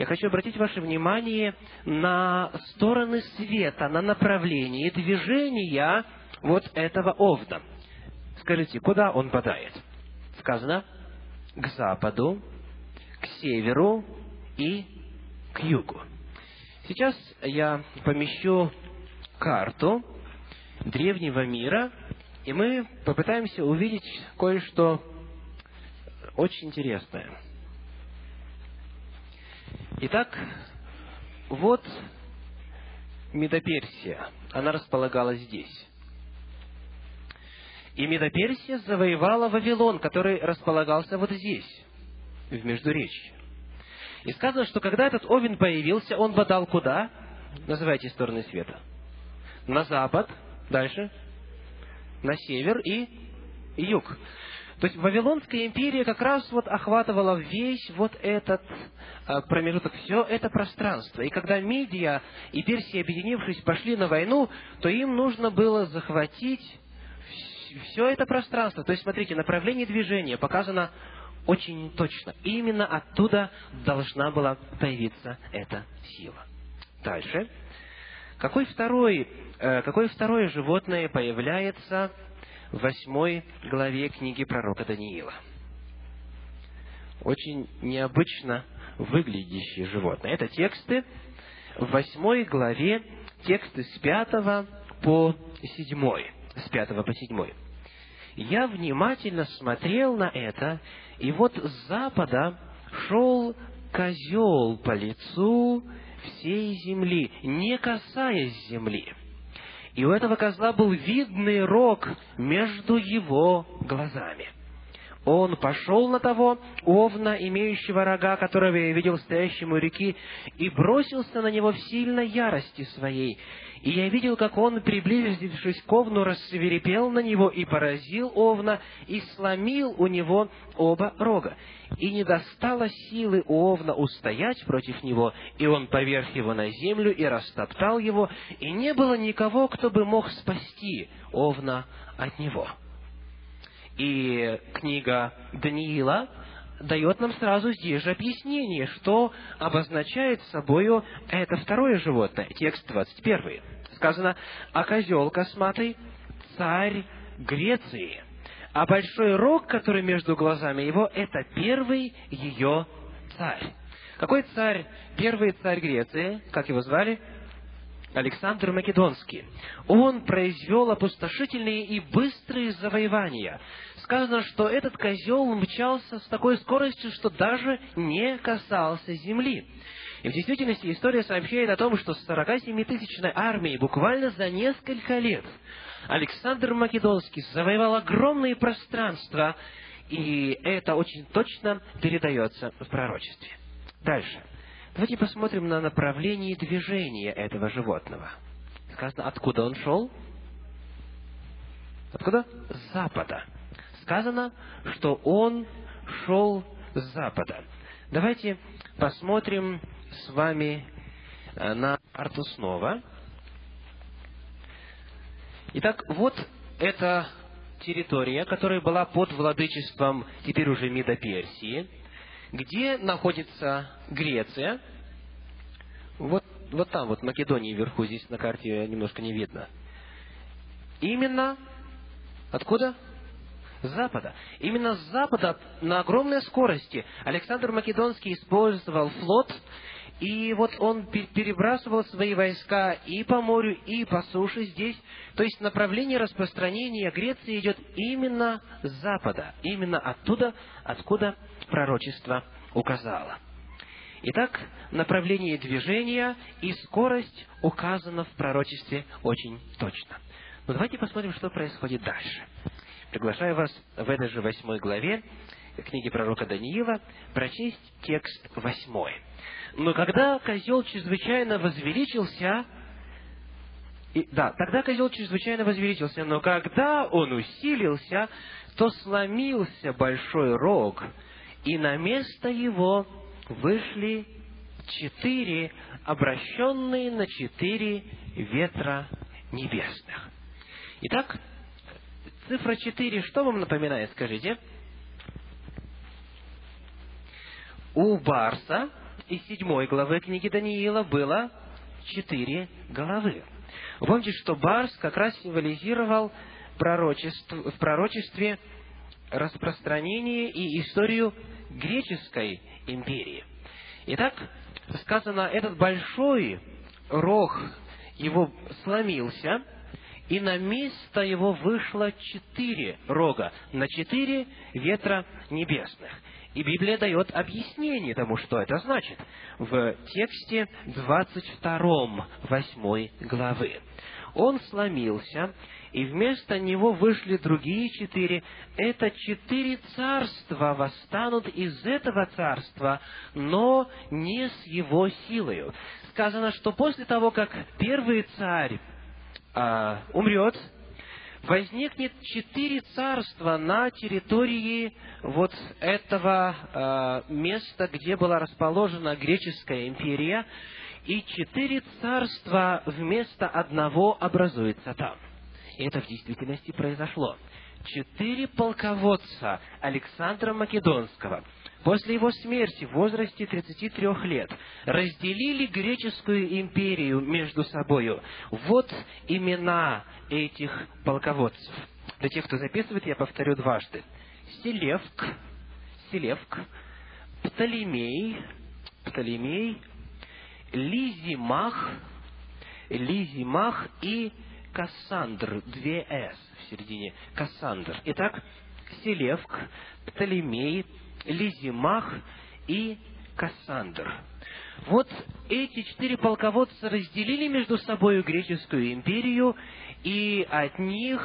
[SPEAKER 1] Я хочу обратить ваше внимание на стороны света, на направление движения вот этого овна. Скажите, куда он падает? Сказано, к западу, к северу и к югу. Сейчас я помещу карту древнего мира, и мы попытаемся увидеть кое-что очень интересное – Итак, вот Медоперсия. Она располагалась здесь. И Медоперсия завоевала Вавилон, который располагался вот здесь, в Междуречье. И сказано, что когда этот Овен появился, он бодал куда? Называйте стороны света. На запад, дальше, на север и юг. То есть Вавилонская империя как раз вот охватывала весь вот этот а, промежуток, все это пространство. И когда Мидия и Персия, объединившись, пошли на войну, то им нужно было захватить все это пространство. То есть, смотрите, направление движения показано очень точно. И именно оттуда должна была появиться эта сила. Дальше. Какой второй, э, какое второе животное появляется восьмой главе книги пророка Даниила. Очень необычно выглядящие животные. Это тексты в восьмой главе, тексты с пятого по седьмой. С пятого по седьмой. Я внимательно смотрел на это, и вот с запада шел козел по лицу всей земли, не касаясь земли. И у этого козла был видный рог между его глазами. Он пошел на того овна, имеющего рога, которого я видел стоящему у реки, и бросился на него в сильной ярости своей. И я видел, как он, приблизившись к овну, рассверепел на него и поразил овна, и сломил у него оба рога. И не достало силы у овна устоять против него, и он поверх его на землю и растоптал его, и не было никого, кто бы мог спасти овна от него. И книга Даниила дает нам сразу здесь же объяснение, что обозначает собою это второе животное. Текст 21. Сказано, «А козел косматый – царь Греции, а большой рог, который между глазами его, это первый ее царь». Какой царь? Первый царь Греции, как его звали? Александр Македонский. Он произвел опустошительные и быстрые завоевания. Сказано, что этот козел мчался с такой скоростью, что даже не касался земли. И в действительности история сообщает о том, что с 47-тысячной армией буквально за несколько лет Александр Македонский завоевал огромные пространства, и это очень точно передается в пророчестве. Дальше. Давайте посмотрим на направление движения этого животного. Сказано, откуда он шел? Откуда? С запада. Сказано, что он шел с запада. Давайте посмотрим с вами э, на карту снова. Итак, вот эта территория, которая была под владычеством теперь уже Мида Персии – где находится Греция? Вот, вот там, вот Македония вверху, здесь на карте немножко не видно. Именно откуда? Запада. Именно с запада на огромной скорости Александр Македонский использовал флот, и вот он перебрасывал свои войска и по морю, и по суше здесь. То есть направление распространения Греции идет именно с запада, именно оттуда, откуда пророчество указало. Итак, направление движения и скорость указано в пророчестве очень точно. Но давайте посмотрим, что происходит дальше. Приглашаю вас в этой же восьмой главе книги пророка Даниила прочесть текст восьмой. Но когда козел чрезвычайно возвеличился, и, да, тогда козел чрезвычайно возвеличился, но когда он усилился, то сломился большой рог, и на место его вышли четыре, обращенные на четыре ветра небесных. Итак, цифра четыре, что вам напоминает, скажите? У Барса из седьмой главы книги Даниила было четыре головы. Помните, что Барс как раз символизировал пророчество, в пророчестве распространение и историю греческой империи. Итак, сказано, этот большой рог его сломился, и на место его вышло четыре рога, на четыре ветра небесных. И Библия дает объяснение тому, что это значит, в тексте 22 8 главы. Он сломился, и вместо него вышли другие четыре. Это четыре царства восстанут из этого царства, но не с его силою. Сказано, что после того, как первый царь а, умрет, возникнет четыре царства на территории вот этого э, места, где была расположена греческая империя, и четыре царства вместо одного образуется там. И это в действительности произошло. Четыре полководца Александра Македонского после его смерти в возрасте 33 лет разделили греческую империю между собою. Вот имена этих полководцев. Для тех, кто записывает, я повторю дважды. Селевк, Селевк, Птолемей, Птолемей, Лизимах, Лизимах и Кассандр, две «с» в середине, Кассандр. Итак, Селевк, Птолемей, Лизимах и Кассандр. Вот эти четыре полководца разделили между собой греческую империю, и от них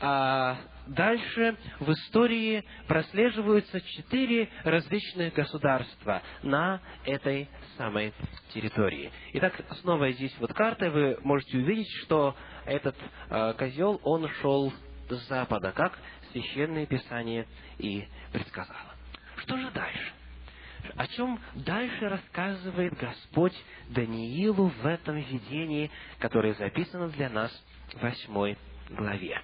[SPEAKER 1] а, дальше в истории прослеживаются четыре различных государства на этой самой территории. Итак, снова здесь вот карта, вы можете увидеть, что этот э, козел, он шел с запада, как Священное Писание и предсказало. Что же дальше? О чем дальше рассказывает Господь Даниилу в этом видении, которое записано для нас в восьмой главе.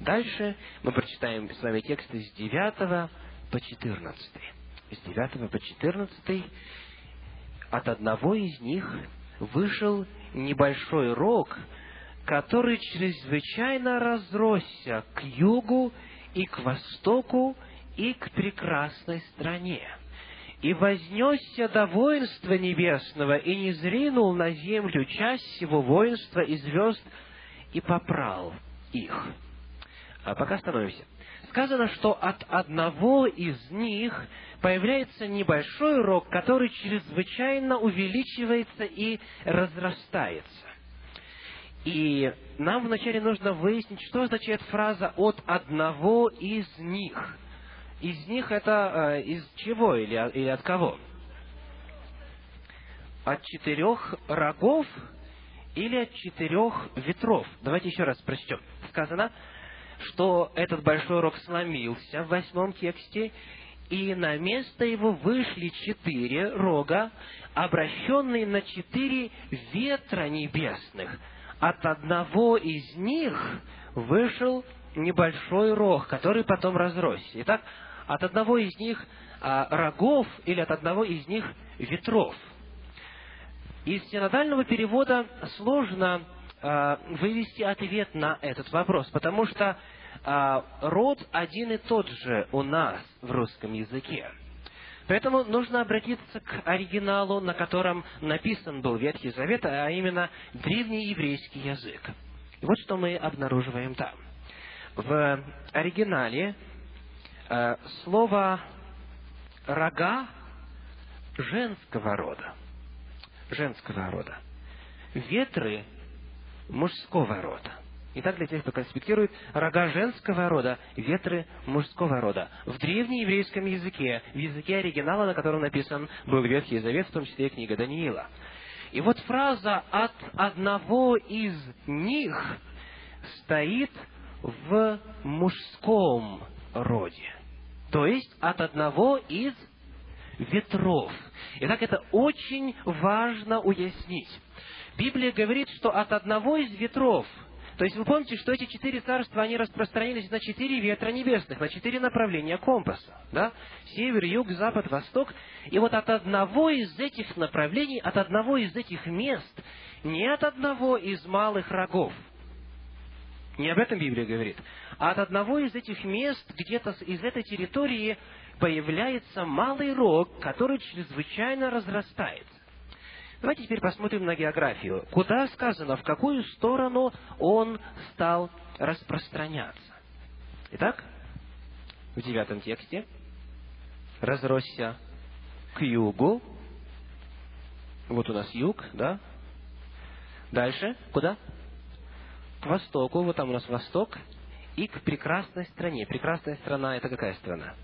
[SPEAKER 1] Дальше мы прочитаем с вами тексты с 9 по 14. С 9 по 14 от одного из них вышел небольшой рог, который чрезвычайно разросся к югу и к востоку и к прекрасной стране. И вознесся до воинства небесного, и не зринул на землю часть всего воинства и звезд, и попрал их. А пока остановимся. Сказано, что от одного из них появляется небольшой рог, который чрезвычайно увеличивается и разрастается. И нам вначале нужно выяснить, что означает фраза «от одного из них». Из них это э, из чего или, или от кого? От четырех рогов или от четырех ветров? Давайте еще раз прочтем. Сказано, что этот большой рог сломился в восьмом тексте, и на место его вышли четыре рога, обращенные на четыре ветра небесных. От одного из них вышел небольшой рог, который потом разросся. Итак, от одного из них а, рогов или от одного из них ветров. Из синодального перевода сложно а, вывести ответ на этот вопрос, потому что а, род один и тот же у нас в русском языке. Поэтому нужно обратиться к оригиналу, на котором написан был Ветхий Завет, а именно древний еврейский язык. И вот что мы обнаруживаем там. В оригинале э, слово рога женского рода. Женского рода. Ветры мужского рода. Итак, для тех, кто конспектирует, рога женского рода, ветры мужского рода. В древнееврейском языке, в языке оригинала, на котором написан был Ветхий Завет, в том числе и книга Даниила. И вот фраза «от одного из них» стоит в мужском роде. То есть от одного из ветров. Итак, это очень важно уяснить. Библия говорит, что от одного из ветров, то есть вы помните, что эти четыре царства, они распространились на четыре ветра небесных, на четыре направления компаса. Да? Север, юг, запад, восток. И вот от одного из этих направлений, от одного из этих мест, не от одного из малых рогов, не об этом Библия говорит, а от одного из этих мест, где-то из этой территории, появляется малый рог, который чрезвычайно разрастается. Давайте теперь посмотрим на географию. Куда сказано, в какую сторону он стал распространяться? Итак, в девятом тексте разросся к югу. Вот у нас юг, да? Дальше, куда? К востоку, вот там у нас восток. И к прекрасной стране. Прекрасная страна – это какая страна?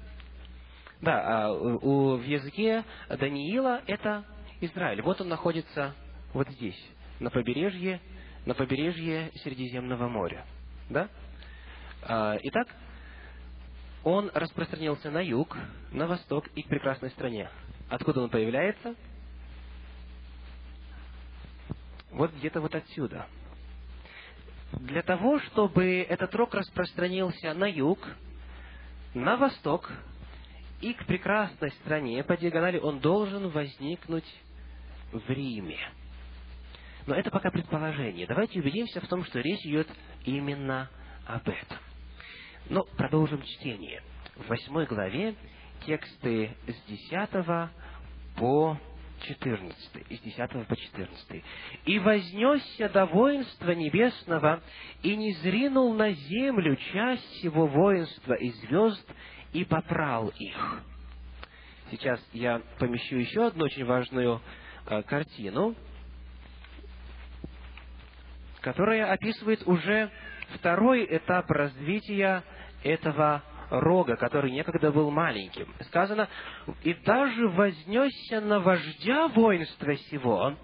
[SPEAKER 1] Да, а у, в языке Даниила это Израиль. Вот он находится вот здесь, на побережье, на побережье Средиземного моря. Да? А, итак, он распространился на юг, на восток и к прекрасной стране. Откуда он появляется? Вот где-то вот отсюда. Для того, чтобы этот рог распространился на юг, на восток и к прекрасной стране по диагонали, он должен возникнуть в Риме. Но это пока предположение. Давайте убедимся в том, что речь идет именно об этом. Но продолжим чтение. В восьмой главе тексты с 10 по 14, из 10 по 14. «И вознесся до воинства небесного, и не зринул на землю часть его воинства и звезд, и попрал их». Сейчас я помещу еще одну очень важную картину, которая описывает уже второй этап развития этого рога, который некогда был маленьким. Сказано, «И даже вознесся на вождя воинства сего,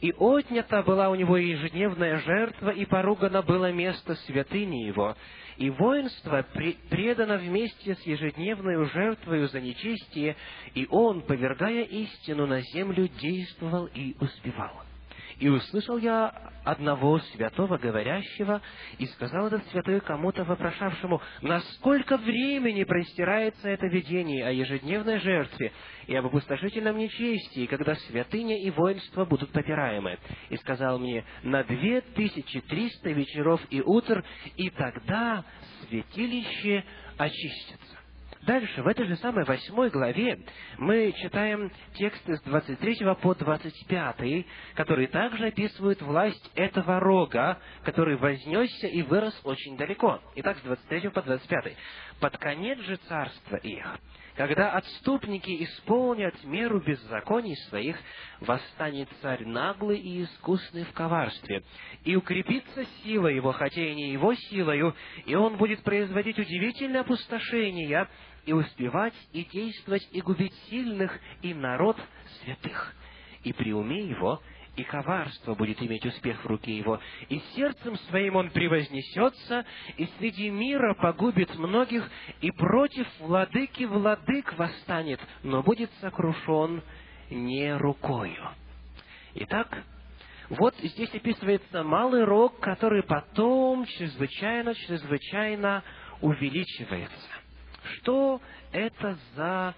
[SPEAKER 1] и отнята была у него ежедневная жертва, и поругано было место святыни его, и воинство предано вместе с ежедневной жертвою за нечестие, и он, повергая истину на землю, действовал и успевал. И услышал я одного святого говорящего, и сказал этот святой кому-то вопрошавшему, насколько времени простирается это видение о ежедневной жертве и об опустошительном нечестии, когда святыня и воинство будут попираемы. И сказал мне, на две тысячи триста вечеров и утр, и тогда святилище очистится. Дальше, в этой же самой восьмой главе, мы читаем тексты с 23 по 25, которые также описывают власть этого рога, который вознесся и вырос очень далеко. Итак, с 23 по 25. «Под конец же царства их, когда отступники исполнят меру беззаконий своих, восстанет царь наглый и искусный в коварстве, и укрепится сила его, хотя и не его силою, и он будет производить удивительное опустошение, и успевать, и действовать, и губить сильных, и народ святых. И при уме его, и коварство будет иметь успех в руке его, и сердцем своим он превознесется, и среди мира погубит многих, и против владыки владык восстанет, но будет сокрушен не рукою. Итак, вот здесь описывается малый рог, который потом чрезвычайно, чрезвычайно увеличивается. Что это за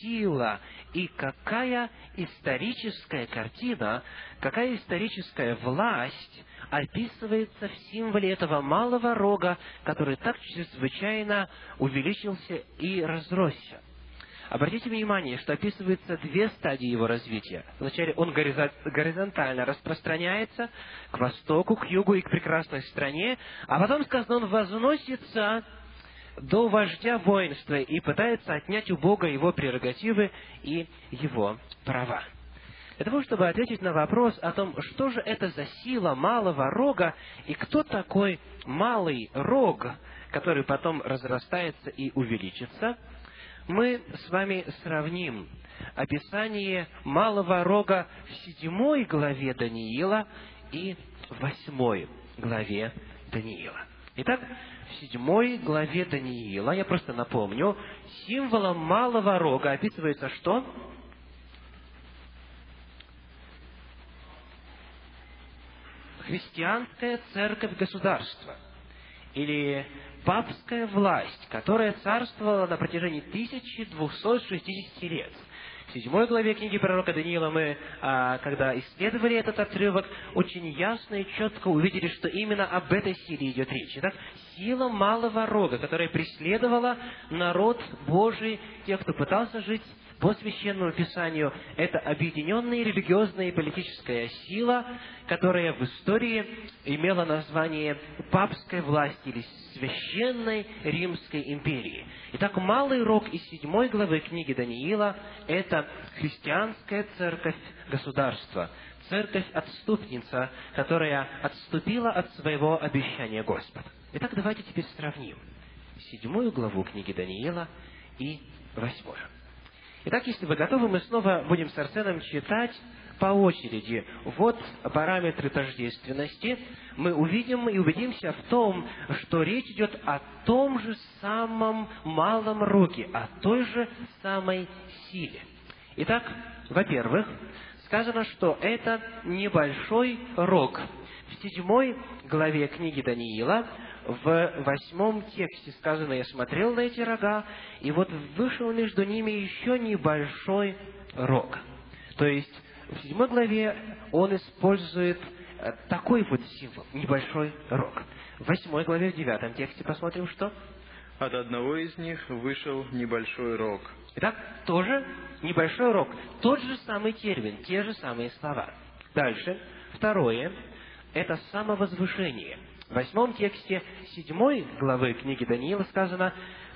[SPEAKER 1] сила и какая историческая картина, какая историческая власть описывается в символе этого малого рога, который так чрезвычайно увеличился и разросся. Обратите внимание, что описываются две стадии его развития. Вначале он горизонтально распространяется к востоку, к югу и к прекрасной стране, а потом, сказано, он возносится до вождя воинства и пытается отнять у Бога его прерогативы и его права. Для того, чтобы ответить на вопрос о том, что же это за сила малого рога и кто такой малый рог, который потом разрастается и увеличится, мы с вами сравним описание малого рога в седьмой главе Даниила и восьмой главе Даниила. Итак, в седьмой главе Даниила, я просто напомню, символом малого рога описывается что? Христианская церковь государства или папская власть, которая царствовала на протяжении 1260 лет – седьмой главе книги пророка Даниила мы, а, когда исследовали этот отрывок, очень ясно и четко увидели, что именно об этой силе идет речь. Итак, сила малого рога, которая преследовала народ Божий, тех, кто пытался жить по священному писанию, это объединенная религиозная и политическая сила, которая в истории имела название папской власти или священной Римской империи. Итак, малый рог из седьмой главы книги Даниила – это христианская церковь государства, церковь-отступница, которая отступила от своего обещания Господа. Итак, давайте теперь сравним седьмую главу книги Даниила и восьмую. Итак, если вы готовы, мы снова будем с Арсеном читать по очереди. Вот параметры тождественности. Мы увидим и убедимся в том, что речь идет о том же самом малом роге, о той же самой силе. Итак, во-первых, сказано, что это небольшой рог. В седьмой главе книги Даниила в восьмом тексте сказано, я смотрел на эти рога, и вот вышел между ними еще небольшой рог. То есть, в седьмой главе он использует э, такой вот символ, небольшой рог. В восьмой главе, в девятом тексте посмотрим, что?
[SPEAKER 2] От одного из них вышел небольшой рог.
[SPEAKER 1] Итак, тоже небольшой рог. Тот же самый термин, те же самые слова. Дальше, второе, это самовозвышение – в восьмом тексте седьмой главы книги Даниила сказано,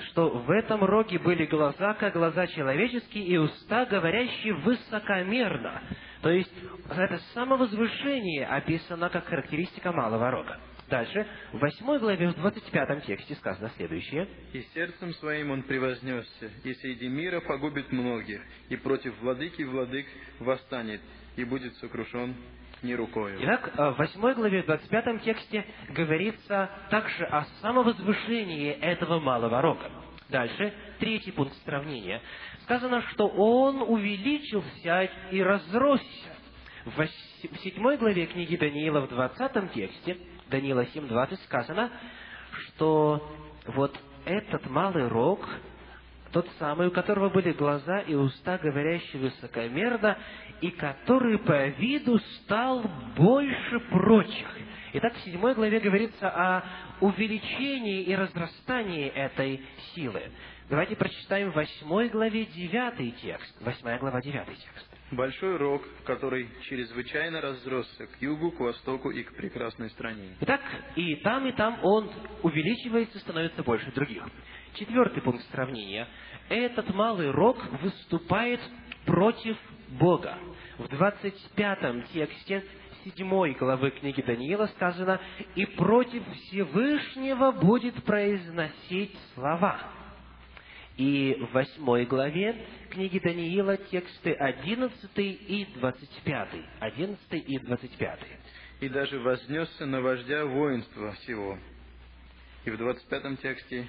[SPEAKER 1] что в этом роге были глаза, как глаза человеческие, и уста, говорящие высокомерно. То есть, это самовозвышение описано как характеристика малого рога. Дальше, в 8 главе, в 25 тексте сказано следующее.
[SPEAKER 2] «И сердцем своим он превознесся, и среди мира погубит многих, и против владыки владык восстанет, и будет сокрушен не рукою».
[SPEAKER 1] Итак, э, в 8 главе, в 25 тексте говорится также о самовозвышении этого малого рога. Дальше, третий пункт сравнения. Сказано, что он увеличился и разросся. В 7 главе книги Даниила, в 20 тексте, Даниила 7.20 сказано, что вот этот малый рог, тот самый, у которого были глаза и уста, говорящие высокомерно, и который по виду стал больше прочих. Итак, в седьмой главе говорится о увеличении и разрастании этой силы. Давайте прочитаем в восьмой главе девятый текст. Восьмая глава, девятый текст.
[SPEAKER 2] Большой рог, который чрезвычайно разросся к югу, к востоку и к прекрасной стране.
[SPEAKER 1] Итак, и там, и там он увеличивается, становится больше других. Четвертый пункт сравнения. Этот малый рог выступает против Бога. В 25 тексте 7 главы книги Даниила сказано, «И против Всевышнего будет произносить слова». И в 8 главе книги Даниила тексты 11 и 25. 11 и 25.
[SPEAKER 2] «И даже вознесся на вождя воинства всего». И в 25 тексте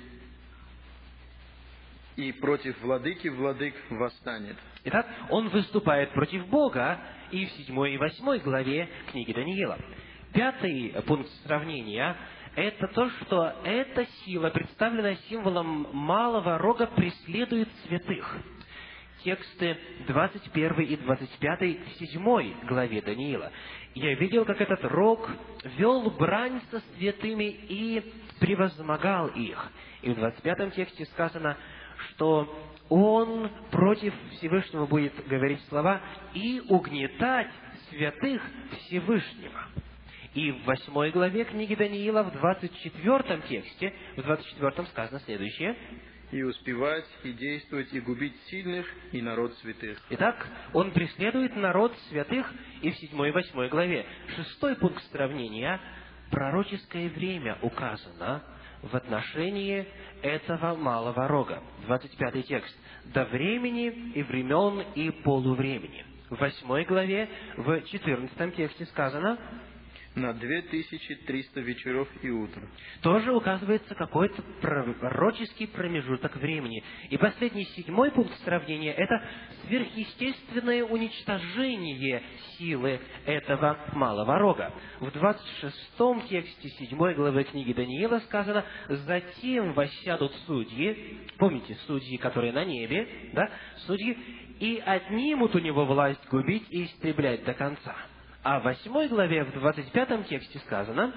[SPEAKER 2] и против владыки владык восстанет.
[SPEAKER 1] Итак, он выступает против Бога и в седьмой и восьмой главе книги Даниила. Пятый пункт сравнения – это то, что эта сила, представленная символом малого рога, преследует святых. Тексты 21 и 25 в 7 главе Даниила. «Я видел, как этот рог вел брань со святыми и превозмогал их». И в 25 тексте сказано – что он против Всевышнего будет говорить слова и угнетать святых Всевышнего. И в восьмой главе книги Даниила, в двадцать четвертом тексте, в двадцать четвертом сказано следующее.
[SPEAKER 2] «И успевать, и действовать, и губить сильных, и народ святых».
[SPEAKER 1] Итак, он преследует народ святых и в седьмой и восьмой главе. Шестой пункт сравнения – пророческое время указано в отношении этого малого рога. 25 текст. «До времени и времен и полувремени». В 8 главе, в 14 тексте сказано,
[SPEAKER 2] на 2300 вечеров и утр.
[SPEAKER 1] Тоже указывается какой-то пророческий промежуток времени. И последний седьмой пункт сравнения – это сверхъестественное уничтожение силы этого малого рога. В 26 тексте 7 главы книги Даниила сказано «Затем воссядут судьи», помните, судьи, которые на небе, да, судьи, и отнимут у него власть губить и истреблять до конца. А в восьмой главе, в двадцать пятом тексте сказано,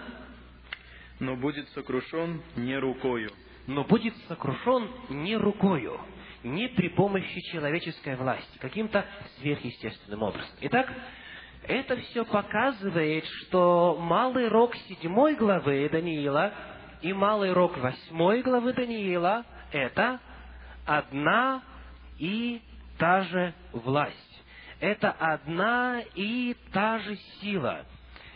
[SPEAKER 2] «Но будет сокрушен не рукою».
[SPEAKER 1] Но будет сокрушен не рукою, не при помощи человеческой власти, каким-то сверхъестественным образом. Итак, это все показывает, что малый рок седьмой главы Даниила и малый рок восьмой главы Даниила – это одна и та же власть это одна и та же сила.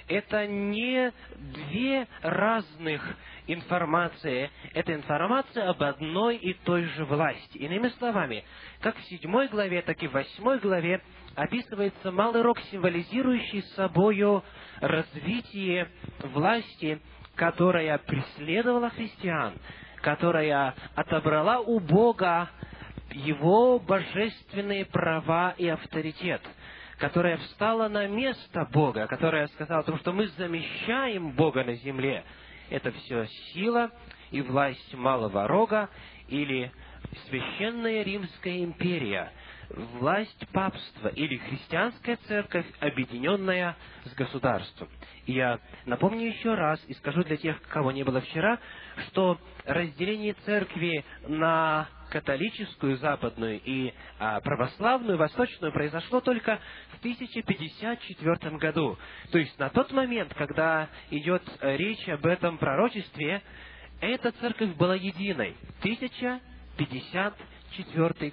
[SPEAKER 1] Это не две разных информации. Это информация об одной и той же власти. Иными словами, как в седьмой главе, так и в восьмой главе описывается малый рог, символизирующий собою развитие власти, которая преследовала христиан, которая отобрала у Бога его божественные права и авторитет, которая встала на место Бога, которая сказала о том, что мы замещаем Бога на земле. Это все сила и власть малого рога или священная Римская империя, власть папства или христианская церковь, объединенная с государством. И я напомню еще раз и скажу для тех, кого не было вчера, что разделение церкви на католическую западную и а, православную восточную произошло только в 1054 году. То есть на тот момент, когда идет э, речь об этом пророчестве, эта церковь была единой. 1054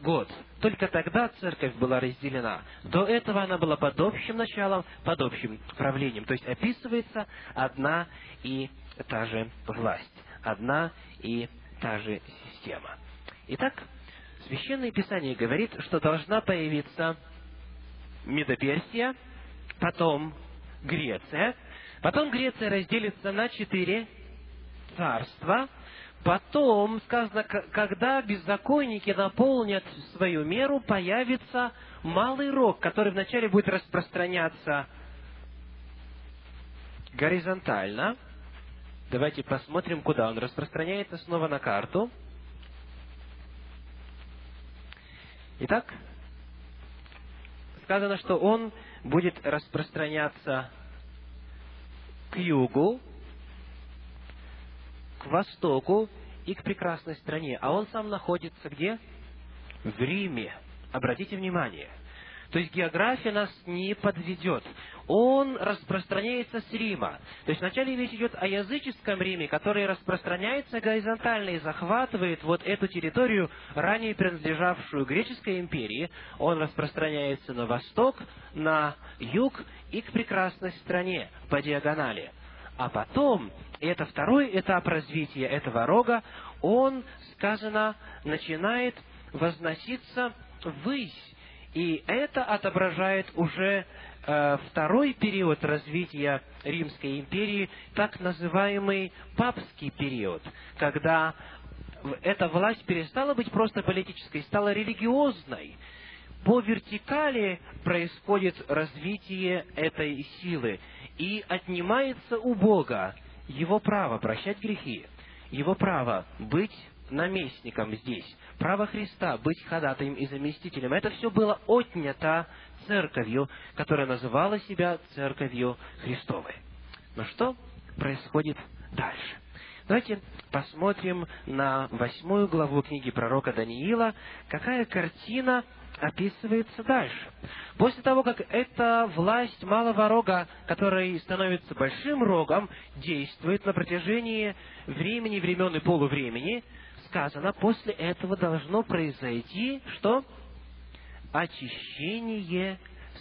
[SPEAKER 1] год. Только тогда церковь была разделена. До этого она была под общим началом, под общим правлением. То есть описывается одна и та же власть, одна и та же система. Итак, Священное Писание говорит, что должна появиться Медоперсия, потом Греция, потом Греция разделится на четыре царства, потом, сказано, когда беззаконники наполнят свою меру, появится малый рог, который вначале будет распространяться горизонтально. Давайте посмотрим, куда он распространяется снова на карту. Итак, сказано, что он будет распространяться к югу, к востоку и к прекрасной стране. А он сам находится где? В Риме. Обратите внимание. То есть география нас не подведет. Он распространяется с Рима. То есть вначале речь идет о языческом Риме, который распространяется горизонтально и захватывает вот эту территорию, ранее принадлежавшую греческой империи. Он распространяется на восток, на юг и к прекрасной стране по диагонали. А потом, это второй этап развития этого рога, он, сказано, начинает возноситься ввысь и это отображает уже э, второй период развития Римской империи, так называемый папский период, когда эта власть перестала быть просто политической, стала религиозной. По вертикали происходит развитие этой силы, и отнимается у Бога его право прощать грехи, его право быть наместником здесь, право Христа быть ходатаем и заместителем. Это все было отнято церковью, которая называла себя церковью Христовой. Но что происходит дальше? Давайте посмотрим на восьмую главу книги пророка Даниила, какая картина описывается дальше. После того, как эта власть малого рога, который становится большим рогом, действует на протяжении времени, времен и полувремени, сказано, после этого должно произойти, что? Очищение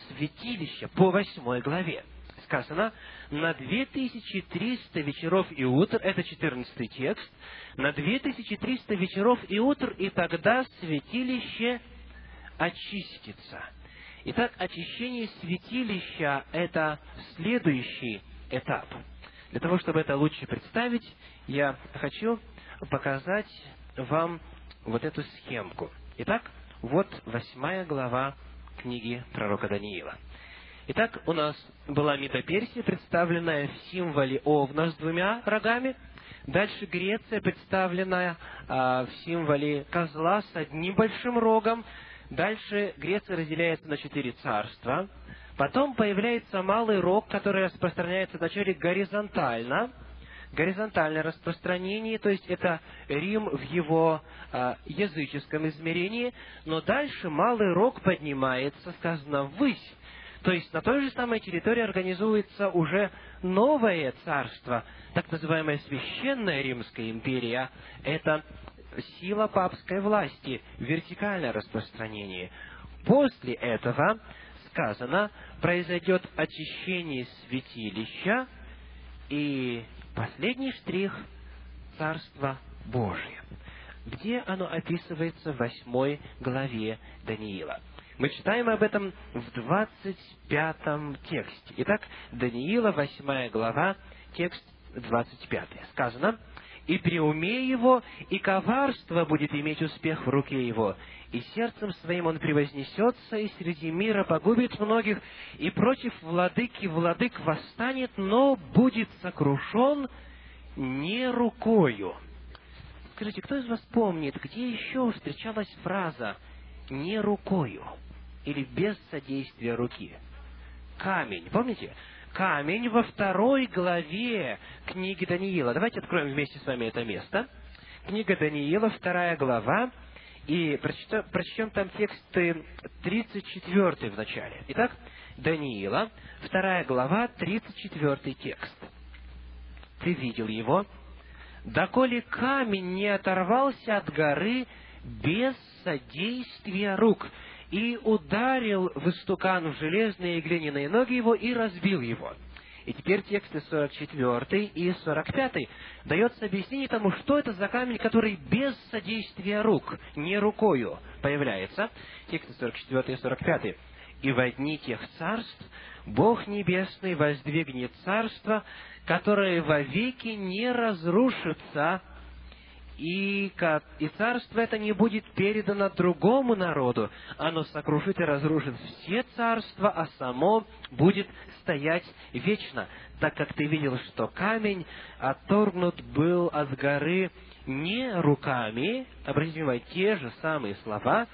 [SPEAKER 1] святилища по восьмой главе. Сказано, на 2300 вечеров и утр, это 14 текст, на 2300 вечеров и утр, и тогда святилище очистится. Итак, очищение святилища – это следующий этап. Для того, чтобы это лучше представить, я хочу показать вам вот эту схемку. Итак, вот восьмая глава книги пророка Даниила. Итак, у нас была Метаперсия, представленная в символе Овна с двумя рогами. Дальше Греция, представленная а, в символе козла с одним большим рогом. Дальше Греция разделяется на четыре царства. Потом появляется малый рог, который распространяется вначале горизонтально – горизонтальное распространение, то есть это Рим в его а, языческом измерении, но дальше малый рог поднимается, сказано, ввысь. То есть на той же самой территории организуется уже новое царство, так называемая Священная Римская империя. Это сила папской власти, вертикальное распространение. После этого, сказано, произойдет очищение святилища, и последний штрих – Царство Божие. Где оно описывается в восьмой главе Даниила? Мы читаем об этом в двадцать пятом тексте. Итак, Даниила, восьмая глава, текст двадцать пятый. Сказано, «И при уме его, и коварство будет иметь успех в руке его, и сердцем своим он превознесется, и среди мира погубит многих, и против владыки владык восстанет, но будет сокрушен не рукою. Скажите, кто из вас помнит, где еще встречалась фраза «не рукою» или «без содействия руки»? Камень, помните? Камень во второй главе книги Даниила. Давайте откроем вместе с вами это место. Книга Даниила, вторая глава, и прочитаем, прочтем там тексты 34 в начале. Итак, Даниила, вторая глава, 34 текст. Ты видел его? Доколе камень не оторвался от горы без содействия рук, и ударил в истукан в железные и глиняные ноги его и разбил его. И теперь тексты 44 и 45 дается объяснение тому, что это за камень, который без содействия рук, не рукою появляется. Тексты 44 и 45. «И в одни тех царств Бог Небесный воздвигнет царство, которое вовеки не разрушится, и, и царство это не будет передано другому народу. Оно сокрушит и разрушит все царства, а само будет стоять вечно, так как ты видел, что камень отторгнут был от горы не руками, обратите внимание, те же самые слова,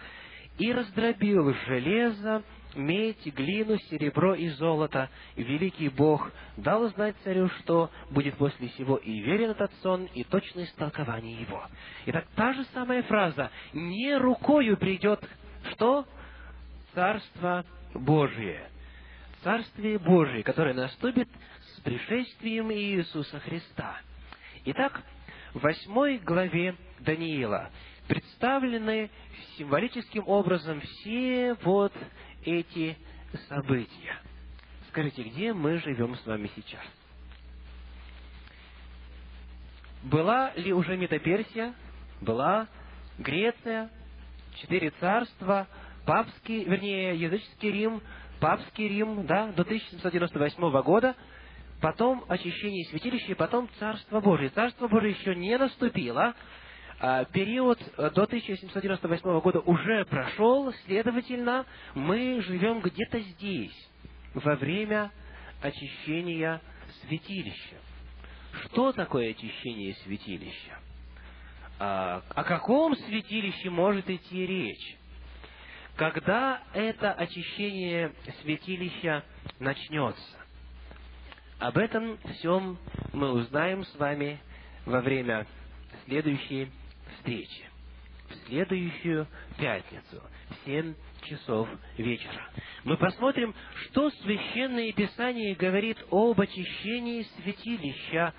[SPEAKER 1] и раздробил железо, медь, глину, серебро и золото. Великий Бог дал знать царю, что будет после сего и верен этот сон, и точное истолкование его. Итак, та же самая фраза «не рукою придет что? Царство Божие». Царствие Божие, которое наступит с пришествием Иисуса Христа. Итак, в восьмой главе Даниила представлены символическим образом все вот эти события. Скажите, где мы живем с вами сейчас? Была ли уже Метаперсия? Была Греция, четыре царства, папский, вернее, языческий Рим, папский Рим, да, до 1798 года, потом очищение святилища, и потом Царство Божие. Царство Божие еще не наступило, период э, до 1798 года уже прошел, следовательно, мы живем где-то здесь, во время очищения святилища. Что такое очищение святилища? А, о каком святилище может идти речь? Когда это очищение святилища начнется? Об этом всем мы узнаем с вами во время следующей встречи в следующую пятницу в семь часов вечера. Мы посмотрим, что Священное Писание говорит об очищении святилища,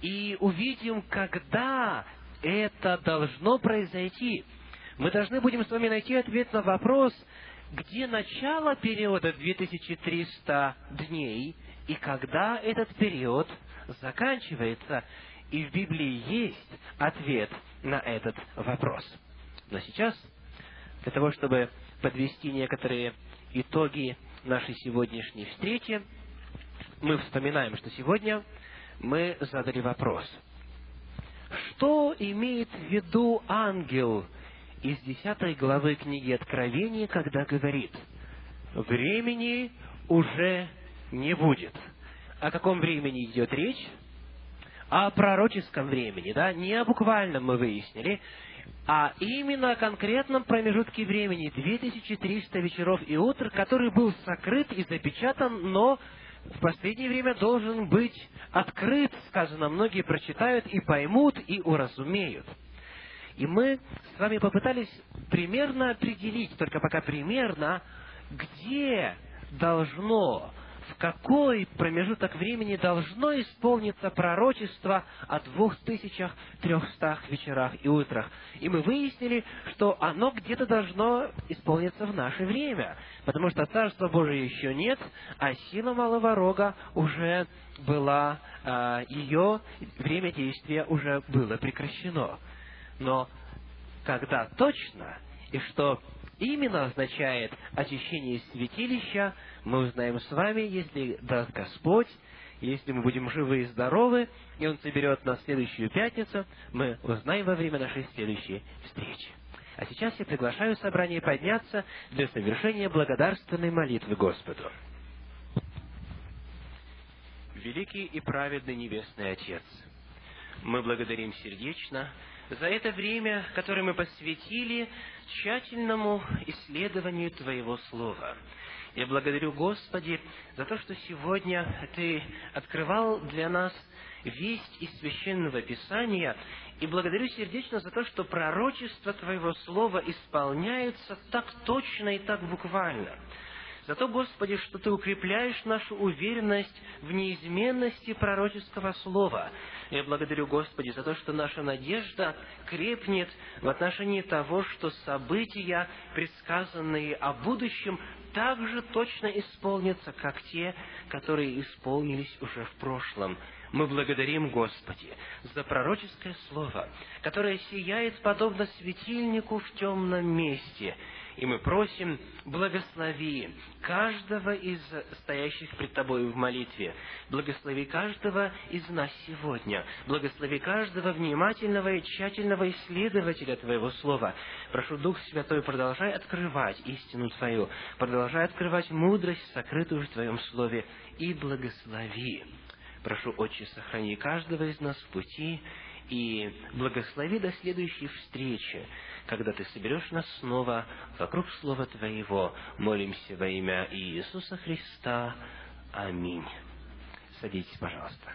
[SPEAKER 1] и увидим, когда это должно произойти. Мы должны будем с вами найти ответ на вопрос, где начало периода 2300 дней и когда этот период заканчивается. И в Библии есть ответ на этот вопрос. Но сейчас, для того, чтобы подвести некоторые итоги нашей сегодняшней встречи, мы вспоминаем, что сегодня мы задали вопрос. Что имеет в виду ангел из 10 главы книги Откровения, когда говорит, времени уже не будет. О каком времени идет речь? О пророческом времени, да, не о буквальном мы выяснили, а именно о конкретном промежутке времени, 2300 вечеров и утр, который был сокрыт и запечатан, но в последнее время должен быть открыт, сказано, многие прочитают и поймут, и уразумеют. И мы с вами попытались примерно определить, только пока примерно, где должно в какой промежуток времени должно исполниться пророчество о двух тысячах трехстах вечерах и утрах. И мы выяснили, что оно где-то должно исполниться в наше время, потому что Царства Божие еще нет, а сила малого рога уже была, а, ее время действия уже было прекращено. Но когда точно, и что именно означает очищение святилища, мы узнаем с вами, если даст Господь, если мы будем живы и здоровы, и Он соберет нас в следующую пятницу, мы узнаем во время нашей следующей встречи. А сейчас я приглашаю собрание подняться для совершения благодарственной молитвы Господу. Великий и праведный Небесный Отец, мы благодарим сердечно за это время, которое мы посвятили тщательному исследованию Твоего Слова. Я благодарю, Господи, за то, что сегодня Ты открывал для нас весть из Священного Писания, и благодарю сердечно за то, что пророчества Твоего Слова исполняются так точно и так буквально. За то, Господи, что Ты укрепляешь нашу уверенность в неизменности пророческого слова. Я благодарю, Господи, за то, что наша надежда крепнет в отношении того, что события, предсказанные о будущем, так же точно исполнятся, как те, которые исполнились уже в прошлом. Мы благодарим, Господи, за пророческое слово, которое сияет подобно светильнику в темном месте – и мы просим, благослови каждого из стоящих пред Тобой в молитве. Благослови каждого из нас сегодня. Благослови каждого внимательного и тщательного исследователя Твоего Слова. Прошу, Дух Святой, продолжай открывать истину Твою, продолжай открывать мудрость, сокрытую в Твоем Слове, и благослови. Прошу, Отче, сохрани каждого из нас в пути и благослови до следующей встречи, когда Ты соберешь нас снова вокруг Слова Твоего. Молимся во имя Иисуса Христа. Аминь. Садитесь, пожалуйста.